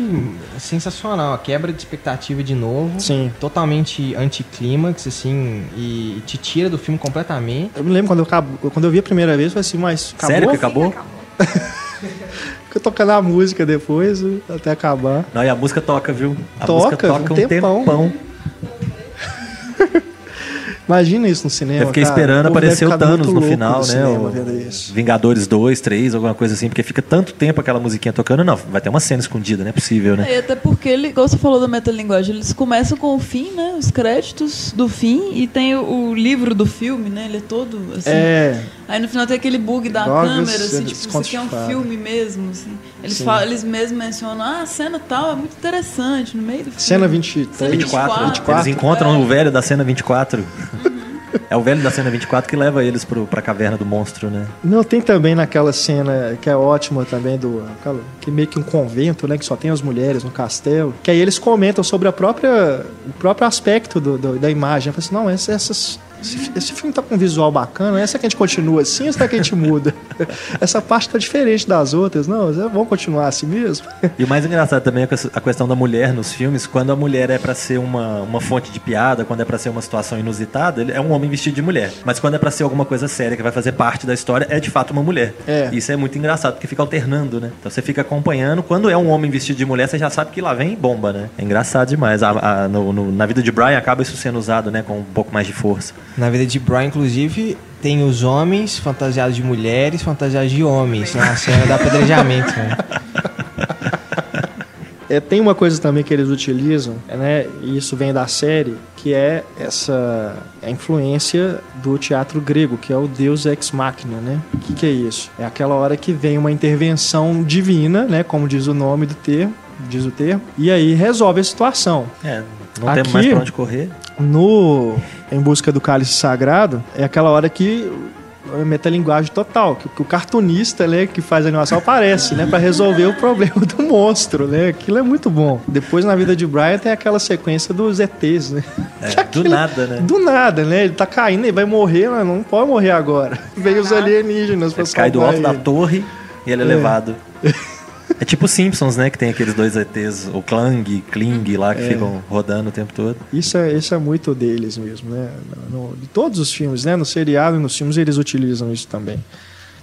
sensacional, a quebra de expectativa de novo. Sim. Totalmente anticlímax, assim, e te tira do filme completamente. Eu me lembro quando eu, quando eu vi a primeira vez, eu falei assim, mas acabou? Sério que acabou? Fica tocando a música depois, até acabar. Não, e a música toca, viu? A toca, música toca um, tempão. tempão. Imagina isso no cinema. Eu fiquei cara. esperando aparecer o Thanos no final, né? O Vingadores 2, 3, alguma coisa assim, porque fica tanto tempo aquela musiquinha tocando. Não, vai ter uma cena escondida, não é possível, né? É, até porque, ele, igual você falou da metalinguagem, eles começam com o fim, né? Os créditos do fim e tem o, o livro do filme, né? Ele é todo assim. É. Aí no final tem aquele bug da câmera, assim, tipo, isso aqui é um filme mesmo, assim. Eles, falam, eles mesmos mencionam, ah, a cena tal é muito interessante, no meio do filme. Cena 23. Cena 24. 24. Eles encontram é. o velho da cena 24. Uhum. É o velho da cena 24 que leva eles pro, pra caverna do monstro, né? Não, tem também naquela cena que é ótima também, do aquela, que meio que um convento, né? Que só tem as mulheres no castelo. Que aí eles comentam sobre a própria, o próprio aspecto do, do da imagem. Eu falei assim, não, essas esse, esse, filme tá com um visual bacana, essa que a gente continua assim ou será que a gente muda? Essa parte tá diferente das outras, não, vamos continuar assim mesmo? E o mais engraçado também é a questão da mulher nos filmes, quando a mulher é para ser uma, uma fonte de piada, quando é para ser uma situação inusitada, ele é um homem vestido de mulher. Mas quando é para ser alguma coisa séria que vai fazer parte da história, é de fato uma mulher. É. Isso é muito engraçado, porque fica alternando, né? Então você fica acompanhando, quando é um homem vestido de mulher, você já sabe que lá vem bomba, né? É engraçado demais. A, a, no, no, na vida de Brian acaba isso sendo usado, né, com um pouco mais de força. Na vida de Brian, inclusive, tem os homens fantasiados de mulheres, fantasiados de homens na cena do apedrejamento. Né? É, tem uma coisa também que eles utilizam, né, e isso vem da série, que é essa a influência do teatro grego, que é o Deus ex machina, né? O que, que é isso? É aquela hora que vem uma intervenção divina, né, como diz o nome do termo, diz o termo, e aí resolve a situação. É, não Aqui, temos mais pra onde correr. No Em Busca do Cálice Sagrado, é aquela hora que é metalinguagem total, que, que o cartunista, né, que faz a animação aparece, né, para resolver o problema do monstro, né? Aquilo é muito bom. Depois na vida de Brian tem aquela sequência dos ETs, né? É, do nada, né? Do nada, né? Ele tá caindo, ele vai morrer, mas não pode morrer agora. Vem os alienígenas para cai do alto ele. da torre e ele é, é. levado. É tipo Simpsons, né? Que tem aqueles dois ETs, o Klang, Kling lá, que é. ficam rodando o tempo todo. Isso é, isso é muito deles mesmo, né? No, de todos os filmes, né? No seriado e nos filmes eles utilizam isso também.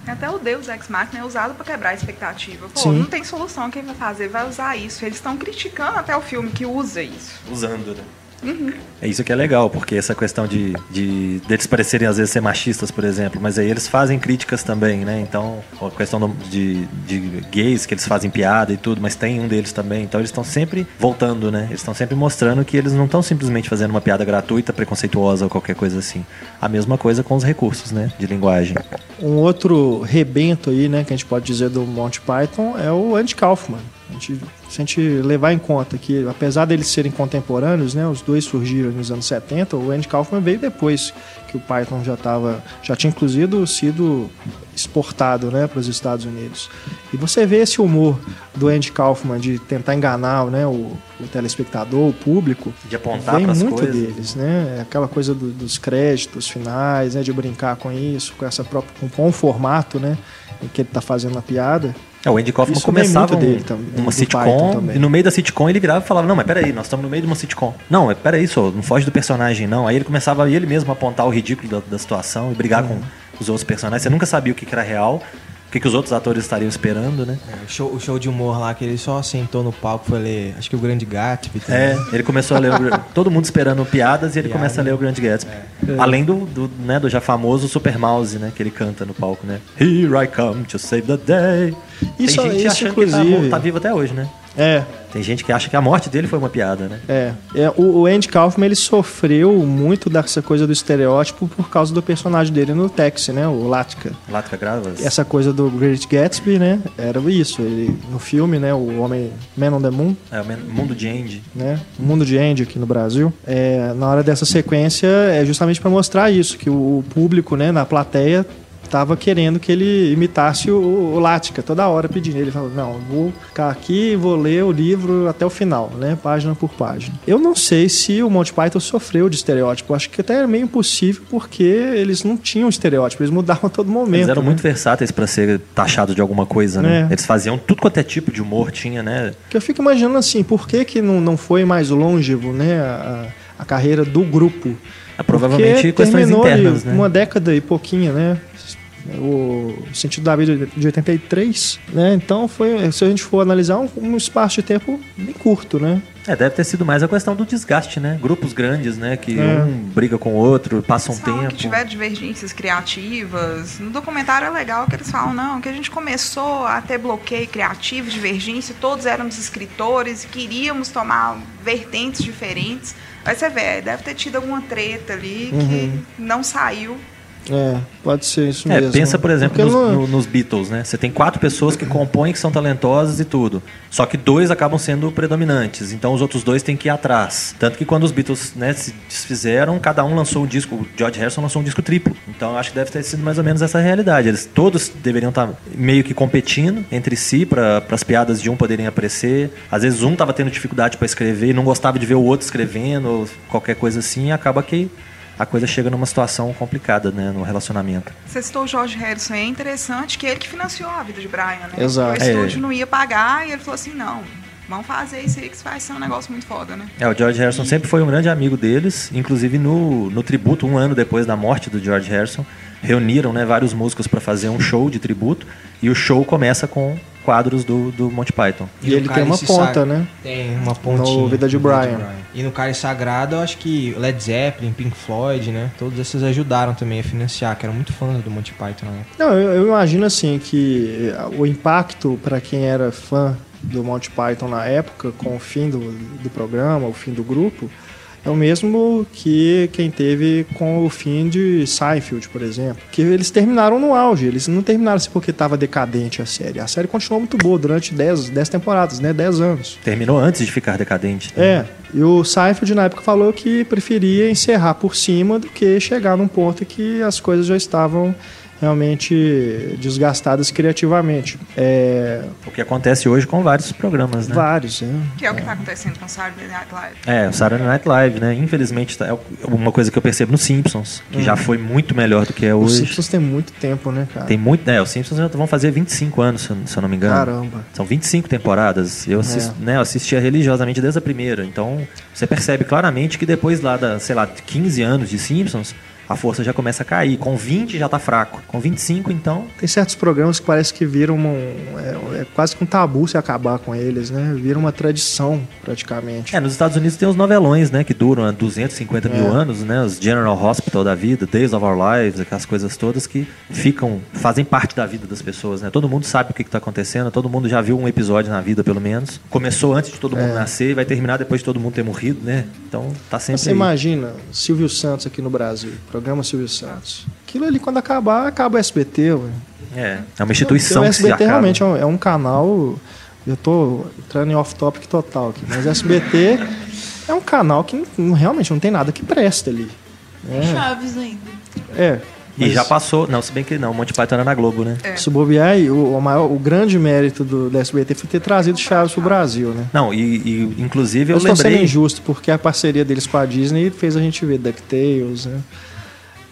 Até o Deus Ex Machina é usado para quebrar a expectativa. Pô, Sim. não tem solução, quem vai fazer vai usar isso. Eles estão criticando até o filme que usa isso. Usando, né? Uhum. É isso que é legal, porque essa questão de, de deles parecerem às vezes ser machistas, por exemplo, mas aí eles fazem críticas também, né? Então, a questão de, de gays, que eles fazem piada e tudo, mas tem um deles também. Então, eles estão sempre voltando, né? Eles estão sempre mostrando que eles não estão simplesmente fazendo uma piada gratuita, preconceituosa ou qualquer coisa assim. A mesma coisa com os recursos, né? De linguagem. Um outro rebento aí, né, que a gente pode dizer do Monty Python é o Andy Kaufman. A gente se a gente levar em conta que, apesar deles serem contemporâneos, né, os dois surgiram nos anos 70, o Andy Kaufman veio depois que o Python já estava, já tinha inclusive sido exportado, né, para os Estados Unidos. E você vê esse humor do Andy Kaufman de tentar enganar, né, o, o telespectador, o público, de apontar vem muito coisas. deles, né? É aquela coisa do, dos créditos finais, né, de brincar com isso, com essa própria com, com o formato, né, em que ele está fazendo a piada. É, o Andy Kaufman começava um, dele, uma sitcom e no meio da sitcom ele virava e falava, não, mas peraí, nós estamos no meio de uma sitcom. Não, mas peraí, só, não foge do personagem, não. Aí ele começava ele mesmo a apontar o ridículo da, da situação e brigar uhum. com os outros personagens. Você nunca sabia o que, que era real o que, que os outros atores estariam esperando, né? É, o, show, o show de humor lá, que ele só sentou no palco foi ler, acho que o Grande Gatsby. É, ele começou a ler, o, todo mundo esperando piadas e ele Piada. começa a ler o Grande Gatsby. É. Além do, do, né, do já famoso Super Mouse, né, que ele canta no palco, né? Here I come to save the day. Isso, Tem gente isso, achando inclusive... que tá, tá vivo até hoje, né? É. Tem gente que acha que a morte dele foi uma piada, né? É. é o, o Andy Kaufman, ele sofreu muito dessa coisa do estereótipo por causa do personagem dele no Taxi, né? O Latka. Latka Gravas. Essa coisa do Great Gatsby, né? Era isso. Ele, no filme, né? O Homem Man on the Moon. É, o Mundo de Andy. Né? O Mundo de Andy aqui no Brasil. É, na hora dessa sequência, é justamente para mostrar isso, que o público, né? Na plateia estava querendo que ele imitasse o, o Lática, toda hora pedindo. Ele falou: Não, vou ficar aqui e vou ler o livro até o final, né? Página por página. Eu não sei se o Monty Python sofreu de estereótipo. Acho que até é meio impossível porque eles não tinham estereótipo, eles mudavam a todo momento. Eles eram né? muito versáteis para ser taxados de alguma coisa, né? É. Eles faziam tudo quanto é tipo de humor tinha, né? Que eu fico imaginando assim, por que, que não, não foi mais longevo, né? A, a carreira do grupo. É, provavelmente Porque questões internas, né? Uma década e pouquinho, né? o sentido da vida de 83, né? Então foi, se a gente for analisar, um, um espaço de tempo bem curto, né? É, deve ter sido mais a questão do desgaste, né? Grupos grandes, né? Que é. um briga com o outro, passa um tempo. que tiver divergências criativas. No documentário é legal que eles falam, não, que a gente começou a ter bloqueio criativo, divergência, todos éramos escritores e queríamos tomar vertentes diferentes. Aí você vê, deve ter tido alguma treta ali uhum. que não saiu é, pode ser isso é, mesmo. Pensa, por exemplo, nos, não... no, nos, Beatles, né? Você tem quatro pessoas que compõem, que são talentosas e tudo. Só que dois acabam sendo predominantes. Então os outros dois têm que ir atrás. Tanto que quando os Beatles né, se desfizeram, cada um lançou um disco. O George Harrison lançou um disco triplo. Então acho que deve ter sido mais ou menos essa realidade. Eles todos deveriam estar meio que competindo entre si para as piadas de um poderem aparecer. Às vezes um estava tendo dificuldade para escrever e não gostava de ver o outro escrevendo, ou qualquer coisa assim. E acaba que a coisa chega numa situação complicada, né, no relacionamento. Você citou o George Harrison, é interessante que ele que financiou a vida de Brian, né? Exato. O estúdio é. não ia pagar e ele falou assim, não, vamos fazer isso aí que vai ser um negócio muito foda, né? É, o George Harrison e... sempre foi um grande amigo deles, inclusive no, no tributo, um ano depois da morte do George Harrison, reuniram né, vários músicos para fazer um show de tributo e o show começa com quadros do, do Monty Python. E, e ele tem uma ponta, né? Tem uma pontinha. No Vida de Brian. E no Cálice Sagrado, eu acho que Led Zeppelin, Pink Floyd, né? Todos esses ajudaram também a financiar, que eram muito fãs do Monty Python. Né? Não, eu, eu imagino assim que o impacto para quem era fã do Monty Python na época, com o fim do, do programa, o fim do grupo, é o mesmo que quem teve com o fim de Seinfeld, por exemplo. Que eles terminaram no auge, eles não terminaram assim porque estava decadente a série. A série continuou muito boa durante 10, 10 temporadas, né? 10 anos. Terminou antes de ficar decadente. Né? É. E o Seinfeld na época falou que preferia encerrar por cima do que chegar num ponto em que as coisas já estavam realmente desgastadas criativamente. É... O que acontece hoje com vários programas, né? Vários, é. Que é o que está acontecendo com o Saturday Night Live. É, o Saturday Night Live, né? Infelizmente, tá, é uma coisa que eu percebo no Simpsons, que já uhum. foi muito melhor do que é hoje. Os Simpsons tem muito tempo, né, cara? Tem muito, né? Os Simpsons já vão fazer 25 anos, se eu não me engano. Caramba. São 25 temporadas. Eu, assisto, é. né, eu assistia religiosamente desde a primeira. Então, você percebe claramente que depois lá da, sei lá, 15 anos de Simpsons, a força já começa a cair. Com 20 já tá fraco. Com 25, então. Tem certos programas que parece que viram um, é, é, quase que um tabu se acabar com eles, né? Viram uma tradição, praticamente. É, nos Estados Unidos tem os novelões, né? Que duram 250 é. mil anos, né? Os General Hospital da vida, Days of Our Lives, aquelas coisas todas que ficam, fazem parte da vida das pessoas, né? Todo mundo sabe o que, está acontecendo, todo mundo já viu um episódio na vida, pelo menos. Começou antes de todo mundo é. nascer e vai terminar depois de todo mundo ter morrido, né? Então tá sempre. Você aí. imagina Silvio Santos aqui no Brasil programa Silvio Santos. Aquilo ali, quando acabar, acaba o SBT. Ué. É, é uma instituição. o SBT realmente é um, é um, canal. Eu tô entrando em off-topic total aqui, mas SBT é um canal que não, realmente não tem nada que presta ali. É. Chaves ainda. É, e já passou, não, se bem que não, Monty Python era na Globo, né? É. Se bobear, o, o, maior, o grande mérito do, do SBT foi ter trazido Chaves pro Brasil, né? Não, e, e inclusive eu, eu lembrei... sendo injusto, porque a parceria deles com a Disney fez a gente ver DuckTales, né?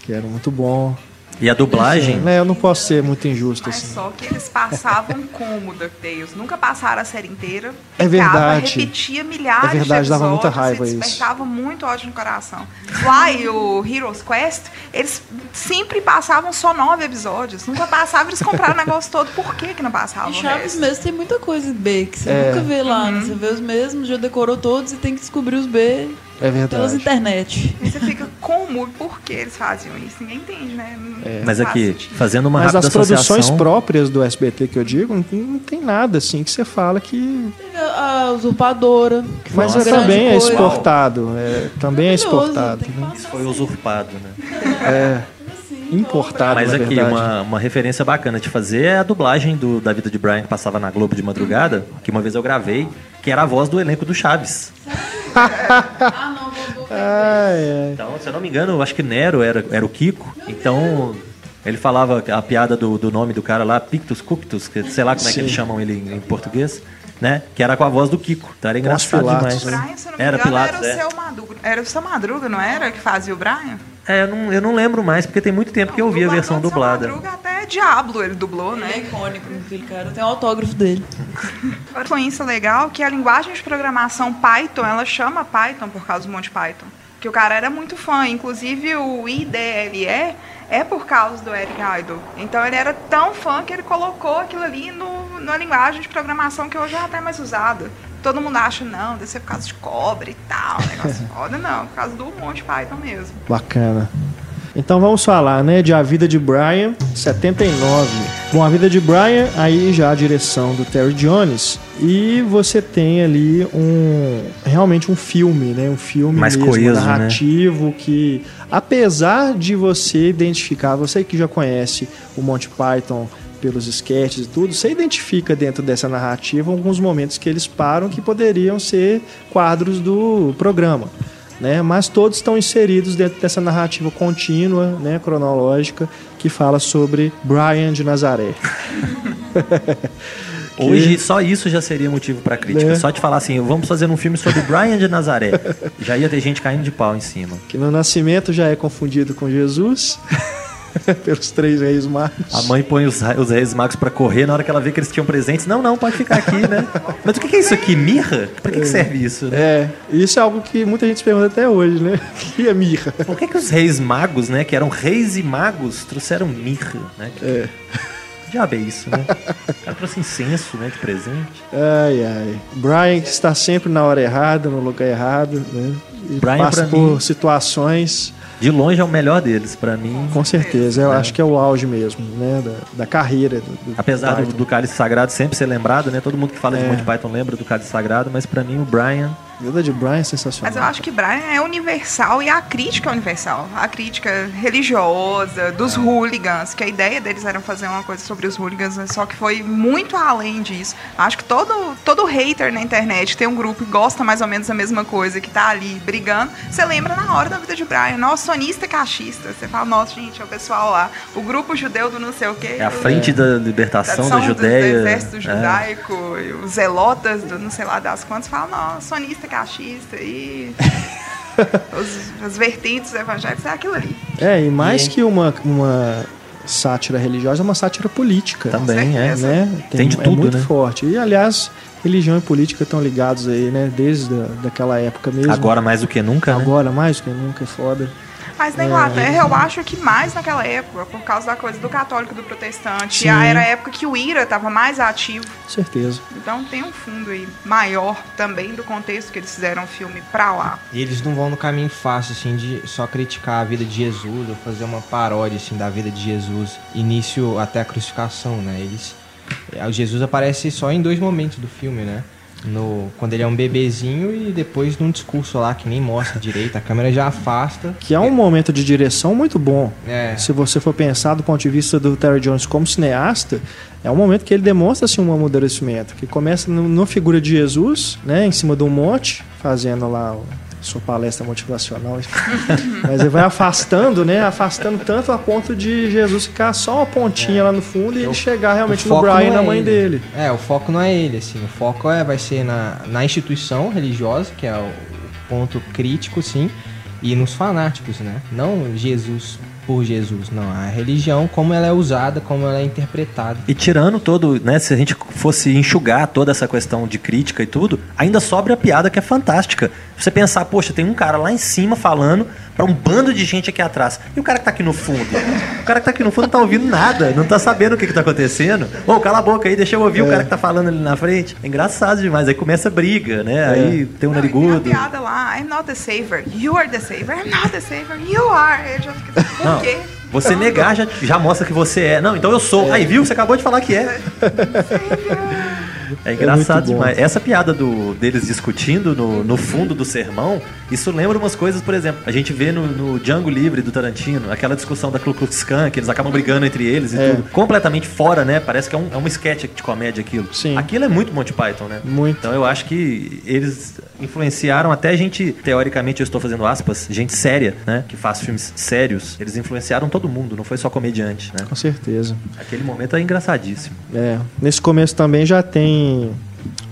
Que era muito bom. E a dublagem? É, eu não posso ser muito injusto Mas assim. só que eles passavam como DuckTales. Nunca passaram a série inteira. É verdade. Repetia milhares é verdade, de dava muita raiva isso. Despertava muito ódio no coração. Lá e o Heroes Quest, eles sempre passavam só nove episódios. Nunca passavam, eles compraram o negócio todo. Por que que não passavam? E Chaves mesmo tem muita coisa B que você é. nunca vê lá. Né? Uhum. Né? Você vê os mesmos, já decorou todos e tem que descobrir os B é verdade. Pelas internet. E você fica como? Por que eles faziam isso? Ninguém entende, né? É. Mas aqui, sentido. fazendo uma Mas as produções associação... próprias do SBT que eu digo, não, não tem nada assim que você fala que. A usurpadora. Que Mas é, também é exportado. É, também é exportado. Né? Isso foi usurpado, né? É. Importado, Mas aqui, uma, uma referência bacana de fazer é a dublagem do, da vida de Brian que passava na Globo de madrugada, que uma vez eu gravei, que era a voz do elenco do Chaves. ah, não, vou, vou ai, ai. Então, se eu não me engano, eu acho que Nero era, era o Kiko. Então, Ele falava a piada do, do nome do cara lá, Pictus Cuctus, que sei lá como é que eles chamam ele em, em português né? Que era com a voz do Kiko. Então era engraçado Pilatos, demais. Brian, se não me era engano, Pilatos, era o, é. seu Madruga, era o seu Madruga, não era? Que fazia o Brian? É, eu não, eu não lembro mais, porque tem muito tempo não, que eu ouvi a versão dublada. Madruga até Diablo ele dublou, né? Ele é icônico, aquele cara. Tem um autógrafo dele. Agora, isso legal que a linguagem de programação Python, ela chama Python por causa do Monte Python. Que o cara era muito fã. Inclusive, o IDLE é por causa do Eric Idle. Então ele era tão fã que ele colocou aquilo ali no, na linguagem de programação que hoje é até mais usada. Todo mundo acha, não, deve ser por causa de cobre e tal, negócio foda, não, por causa do Monty Python mesmo. Bacana. Então vamos falar, né, de A Vida de Brian, 79. Bom, A Vida de Brian, aí já a direção do Terry Jones, e você tem ali um realmente um filme, né, um filme Mais mesmo, coeso, né? narrativo né? que apesar de você identificar, você que já conhece o Monty Python pelos sketches e tudo, você identifica dentro dessa narrativa alguns momentos que eles param que poderiam ser quadros do programa né? mas todos estão inseridos dentro dessa narrativa contínua, né, cronológica, que fala sobre Brian de Nazaré. que... Hoje só isso já seria motivo para crítica. Né? Só de falar assim, vamos fazer um filme sobre Brian de Nazaré. já ia ter gente caindo de pau em cima. Que no nascimento já é confundido com Jesus. pelos três reis magos. A mãe põe os, os reis magos para correr na hora que ela vê que eles tinham presentes. Não, não, pode ficar aqui, né? Mas o que é isso aqui? Mirra? Pra que, é. que serve isso? Né? É, isso é algo que muita gente se pergunta até hoje, né? O que é mirra? Por que, que os reis magos, né, que eram reis e magos, trouxeram mirra, né? É. diabo é isso, né? O cara trouxe incenso, né, de presente. Ai, ai. Brian que está sempre na hora errada, no lugar errado, né? E Brian, passa por mim... situações de longe é o melhor deles, para mim. Com certeza, eu é. acho que é o auge mesmo, né, da, da carreira. Do, do Apesar do, do Cálice Sagrado sempre ser lembrado, né, todo mundo que fala é. de Monty Python lembra do Cálice Sagrado, mas para mim o Brian Vida de Brian é sensacional. Mas eu acho que Brian é universal e a crítica é universal. A crítica religiosa, dos é. hooligans, que a ideia deles era fazer uma coisa sobre os hooligans, né? só que foi muito além disso. Acho que todo, todo hater na internet tem um grupo que gosta mais ou menos da mesma coisa, que tá ali brigando. Você lembra na hora da vida de Brian, nossa, sonista cachista. Você fala, nossa, gente, é o pessoal lá. O grupo judeu do não sei o quê. É a frente é. da libertação da, da Judéia. Do exército é. judaico, os zelotas do não sei lá das quantas. Fala, nossa, sonista cachista e os, as vertentes evangélicas é aquilo ali. É, e mais e... que uma, uma sátira religiosa, é uma sátira política. Também, é. Né? Tem, Tem de é tudo, é muito né? forte. E, aliás, religião e política estão ligados aí, né? Desde a, daquela época mesmo. Agora mais do que nunca, né? Agora né? mais do que nunca, é foda. Mas na Inglaterra, eu acho que mais naquela época, por causa da coisa do católico e do protestante. Sim. Era a época que o IRA estava mais ativo. Certeza. Então tem um fundo aí maior também do contexto que eles fizeram o filme pra lá. E eles não vão no caminho fácil, assim, de só criticar a vida de Jesus ou fazer uma paródia, assim, da vida de Jesus, início até a crucificação, né? Eles. O Jesus aparece só em dois momentos do filme, né? No, quando ele é um bebezinho e depois num discurso lá que nem mostra direito, a câmera já afasta. Que é um momento de direção muito bom. É. Se você for pensar do ponto de vista do Terry Jones como cineasta, é um momento que ele demonstra assim, um amadurecimento, que começa no figura de Jesus, né, em cima de um monte, fazendo lá sua palestra motivacional, mas ele vai afastando, né? Afastando tanto a ponto de Jesus ficar só uma pontinha é. lá no fundo e ele chegar realmente no Brian e na é mãe ele. dele. É, o foco não é ele, assim. O foco é, vai ser na, na instituição religiosa, que é o ponto crítico, sim, e nos fanáticos, né? Não Jesus por Jesus, não. A religião, como ela é usada, como ela é interpretada. E tirando todo, né, se a gente fosse enxugar toda essa questão de crítica e tudo, ainda sobra a piada que é fantástica. Você pensar, poxa, tem um cara lá em cima falando para um bando de gente aqui atrás. E o cara que tá aqui no fundo? O cara que tá aqui no fundo não tá ouvindo nada, não tá sabendo o que que tá acontecendo. Ô, cala a boca aí, deixa eu ouvir é. o cara que tá falando ali na frente. É engraçado demais. Aí começa a briga, né? É. Aí tem um não, narigudo. Tem uma piada lá, I'm not the saver. You are the saver. I'm not the saver. You are. Eu já fiquei, por não. quê? Você negar já, já mostra que você é. Não, então eu sou. É. Aí, viu? Você acabou de falar que é. É engraçado é demais. Essa piada do, deles discutindo no, no fundo do sermão, isso lembra umas coisas, por exemplo, a gente vê no, no Django Livre do Tarantino, aquela discussão da Ku Klux Klan, que eles acabam brigando entre eles e é. tudo. Completamente fora, né? Parece que é um, é um sketch de comédia aquilo. Sim. Aquilo é muito Monty Python, né? Muito. Então eu acho que eles influenciaram até gente, teoricamente eu estou fazendo aspas, gente séria, né? Que faz filmes sérios. Eles influenciaram todo mundo, não foi só comediante, né? Com certeza. Aquele momento é engraçadíssimo. É. Nesse começo também já tem 嗯。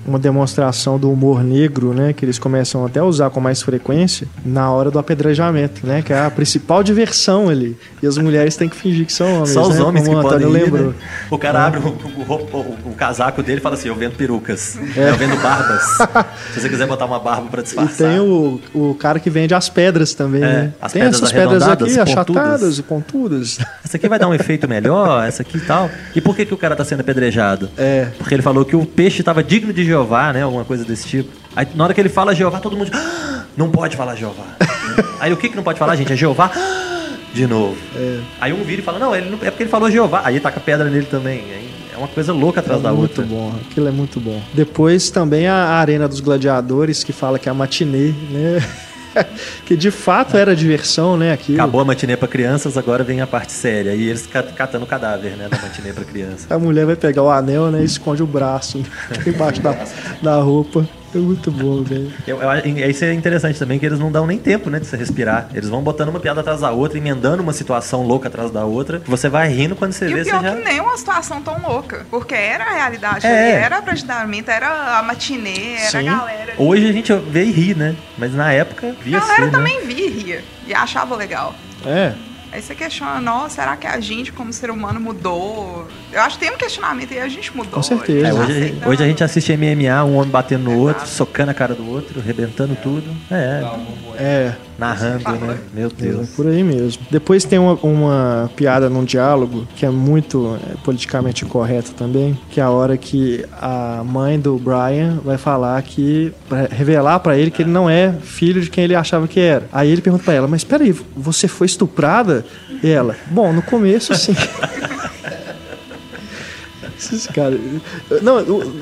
Uma demonstração do humor negro, né, que eles começam até a usar com mais frequência na hora do apedrejamento, né, que é a principal diversão ali. E as mulheres têm que fingir que são homens, Só os né, homens que podem lembrou. né? O cara é. abre o, o, o, o, casaco dele e fala assim, eu vendo perucas, é. eu vendo barbas. Se você quiser botar uma barba para disfarçar. E tem o, o cara que vende as pedras também, é, né? As tem pedras essas pedras aqui, achatadas e pontudas. Essa aqui vai dar um efeito melhor, essa aqui e tal. E por que, que o cara tá sendo apedrejado? É. Porque ele falou que o peixe estava digno de Jeová, né, alguma coisa desse tipo. Aí na hora que ele fala Jeová, todo mundo ah, não pode falar Jeová. Aí o que, que não pode falar, gente? É Jeová? De novo. É. Aí um vira e fala, não, ele não, é porque ele falou Jeová. Aí taca pedra nele também. Aí é uma coisa louca atrás é da muito outra. Muito bom, aquilo é muito bom. Depois também a Arena dos Gladiadores, que fala que é a matinê, né? que de fato era diversão, né? Aquilo. Acabou a matinê para crianças, agora vem a parte séria. E eles catando o cadáver, né? Da matinê para criança. A mulher vai pegar o anel, né? E esconde o braço embaixo da, da roupa. É muito bom, velho. Isso é interessante também, que eles não dão nem tempo, né, de você respirar. Eles vão botando uma piada atrás da outra, emendando uma situação louca atrás da outra. Você vai rindo quando você e vê, o pior você já... que nem uma situação tão louca. Porque era a realidade, é. era praticamente, era a matinê, era Sim. a galera. Hoje a gente vê e ri, né? Mas na época via A galera ser, também né? via e ria. E achava legal. É. Aí você questiona, nossa, será que a gente, como ser humano, mudou? Eu acho que tem um questionamento aí, a gente mudou. Com certeza. É, hoje, hoje, a gente assiste MMA, um homem batendo no Exato. outro, socando a cara do outro, arrebentando tudo. É. É. Narrando, né? Meu Deus. É, por aí mesmo. Depois tem uma, uma piada num diálogo que é muito é, politicamente correta também, que é a hora que a mãe do Brian vai falar que. Pra revelar para ele que ele não é filho de quem ele achava que era. Aí ele pergunta para ela, mas peraí, você foi estuprada? E ela, bom, no começo sim. Esses caras. Não, eu,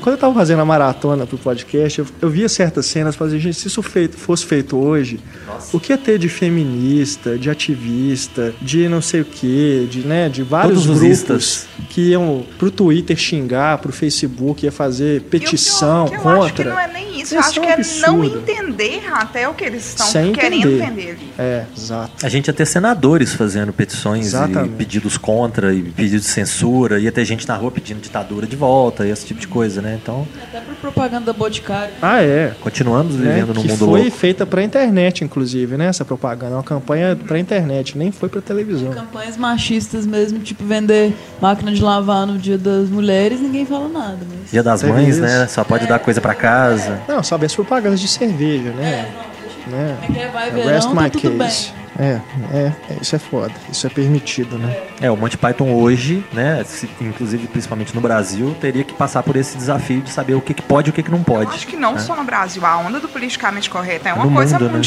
quando eu tava fazendo a maratona pro podcast, eu, eu via certas cenas fazia, gente, se isso feito, fosse feito hoje, Nossa. o que ia ter de feminista, de ativista, de não sei o que, de, né, de vários Todos grupos que iam pro Twitter xingar, pro Facebook, ia fazer petição eu, eu, contra. Eu acho que não é nem isso, eu acho que é não entender até o que eles estão Sem querendo entender. entender ali. É, exato. A gente ia ter senadores fazendo petições Exatamente. e pedidos contra e pedidos de censura, ia ter gente na rua pedindo ditadura de volta e esse tipo de coisa, né? Então. Até por propaganda da Boticário. Ah, é. Continuamos né? vivendo num que mundo foi louco. feita pra internet, inclusive, né? Essa propaganda. É uma campanha pra internet, nem foi pra televisão. Campanhas machistas mesmo, tipo vender máquina de lavar no dia das mulheres, ninguém fala nada. Mas... Dia das Teve mães, isso. né? Só pode dar coisa pra casa. Não, sabe as propagandas de cerveja, né? né? É que vai Rest verão, tá my tudo case. bem. É, é, é, isso é foda. Isso é permitido, né? É, o Monty Python hoje, né, se- inclusive principalmente no Brasil, teria que passar por esse desafio de saber o que, que pode e o que, que não pode. Eu acho que não né? só no Brasil, a onda do politicamente correto é uma No coisa mundo, né?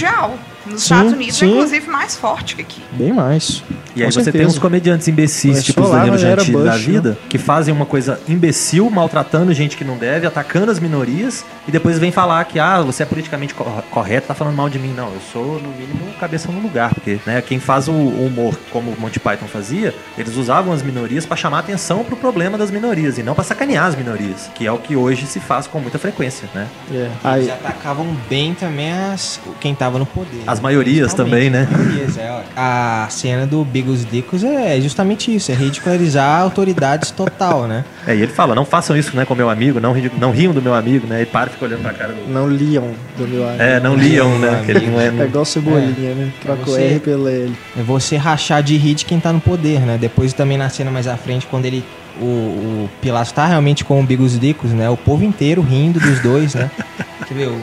Nos Sim, Estados Unidos, sim. é inclusive mais forte que aqui. Bem mais. E aí Com você tem certeza. uns comediantes imbecis, Começou tipo os lá Danilo Gentili da Bush, né? vida, que fazem uma coisa imbecil, maltratando gente que não deve, atacando as minorias, e depois vem falar que, ah, você é politicamente cor- correto, tá falando mal de mim. Não, eu sou, no mínimo, cabeça no lugar, porque né, quem faz o humor como o Monty Python fazia, eles usavam as minorias pra chamar atenção pro problema das minorias, e não pra sacanear as minorias, que é o que hoje se faz com muita frequência, né? É. Eles Aí, atacavam bem também as, quem tava no poder. As maiorias também, né? As maiorias, é. A cena do Bigos Dicos é justamente isso, é ridicularizar autoridades total, né? É, e ele fala, não façam isso né, com meu amigo, não, não riam do meu amigo, né? E para e fica olhando pra cara do... não liam do meu amigo. É, não liam, né? Que ele não é... É igual cebolinha, né? Troca o R pelo L. É você rachar de rir de quem tá no poder, né? Depois também na cena mais à frente, quando ele. O, o Pilatos tá realmente com o Bigos Dicos, né? O povo inteiro rindo dos dois, né? Você vê, o-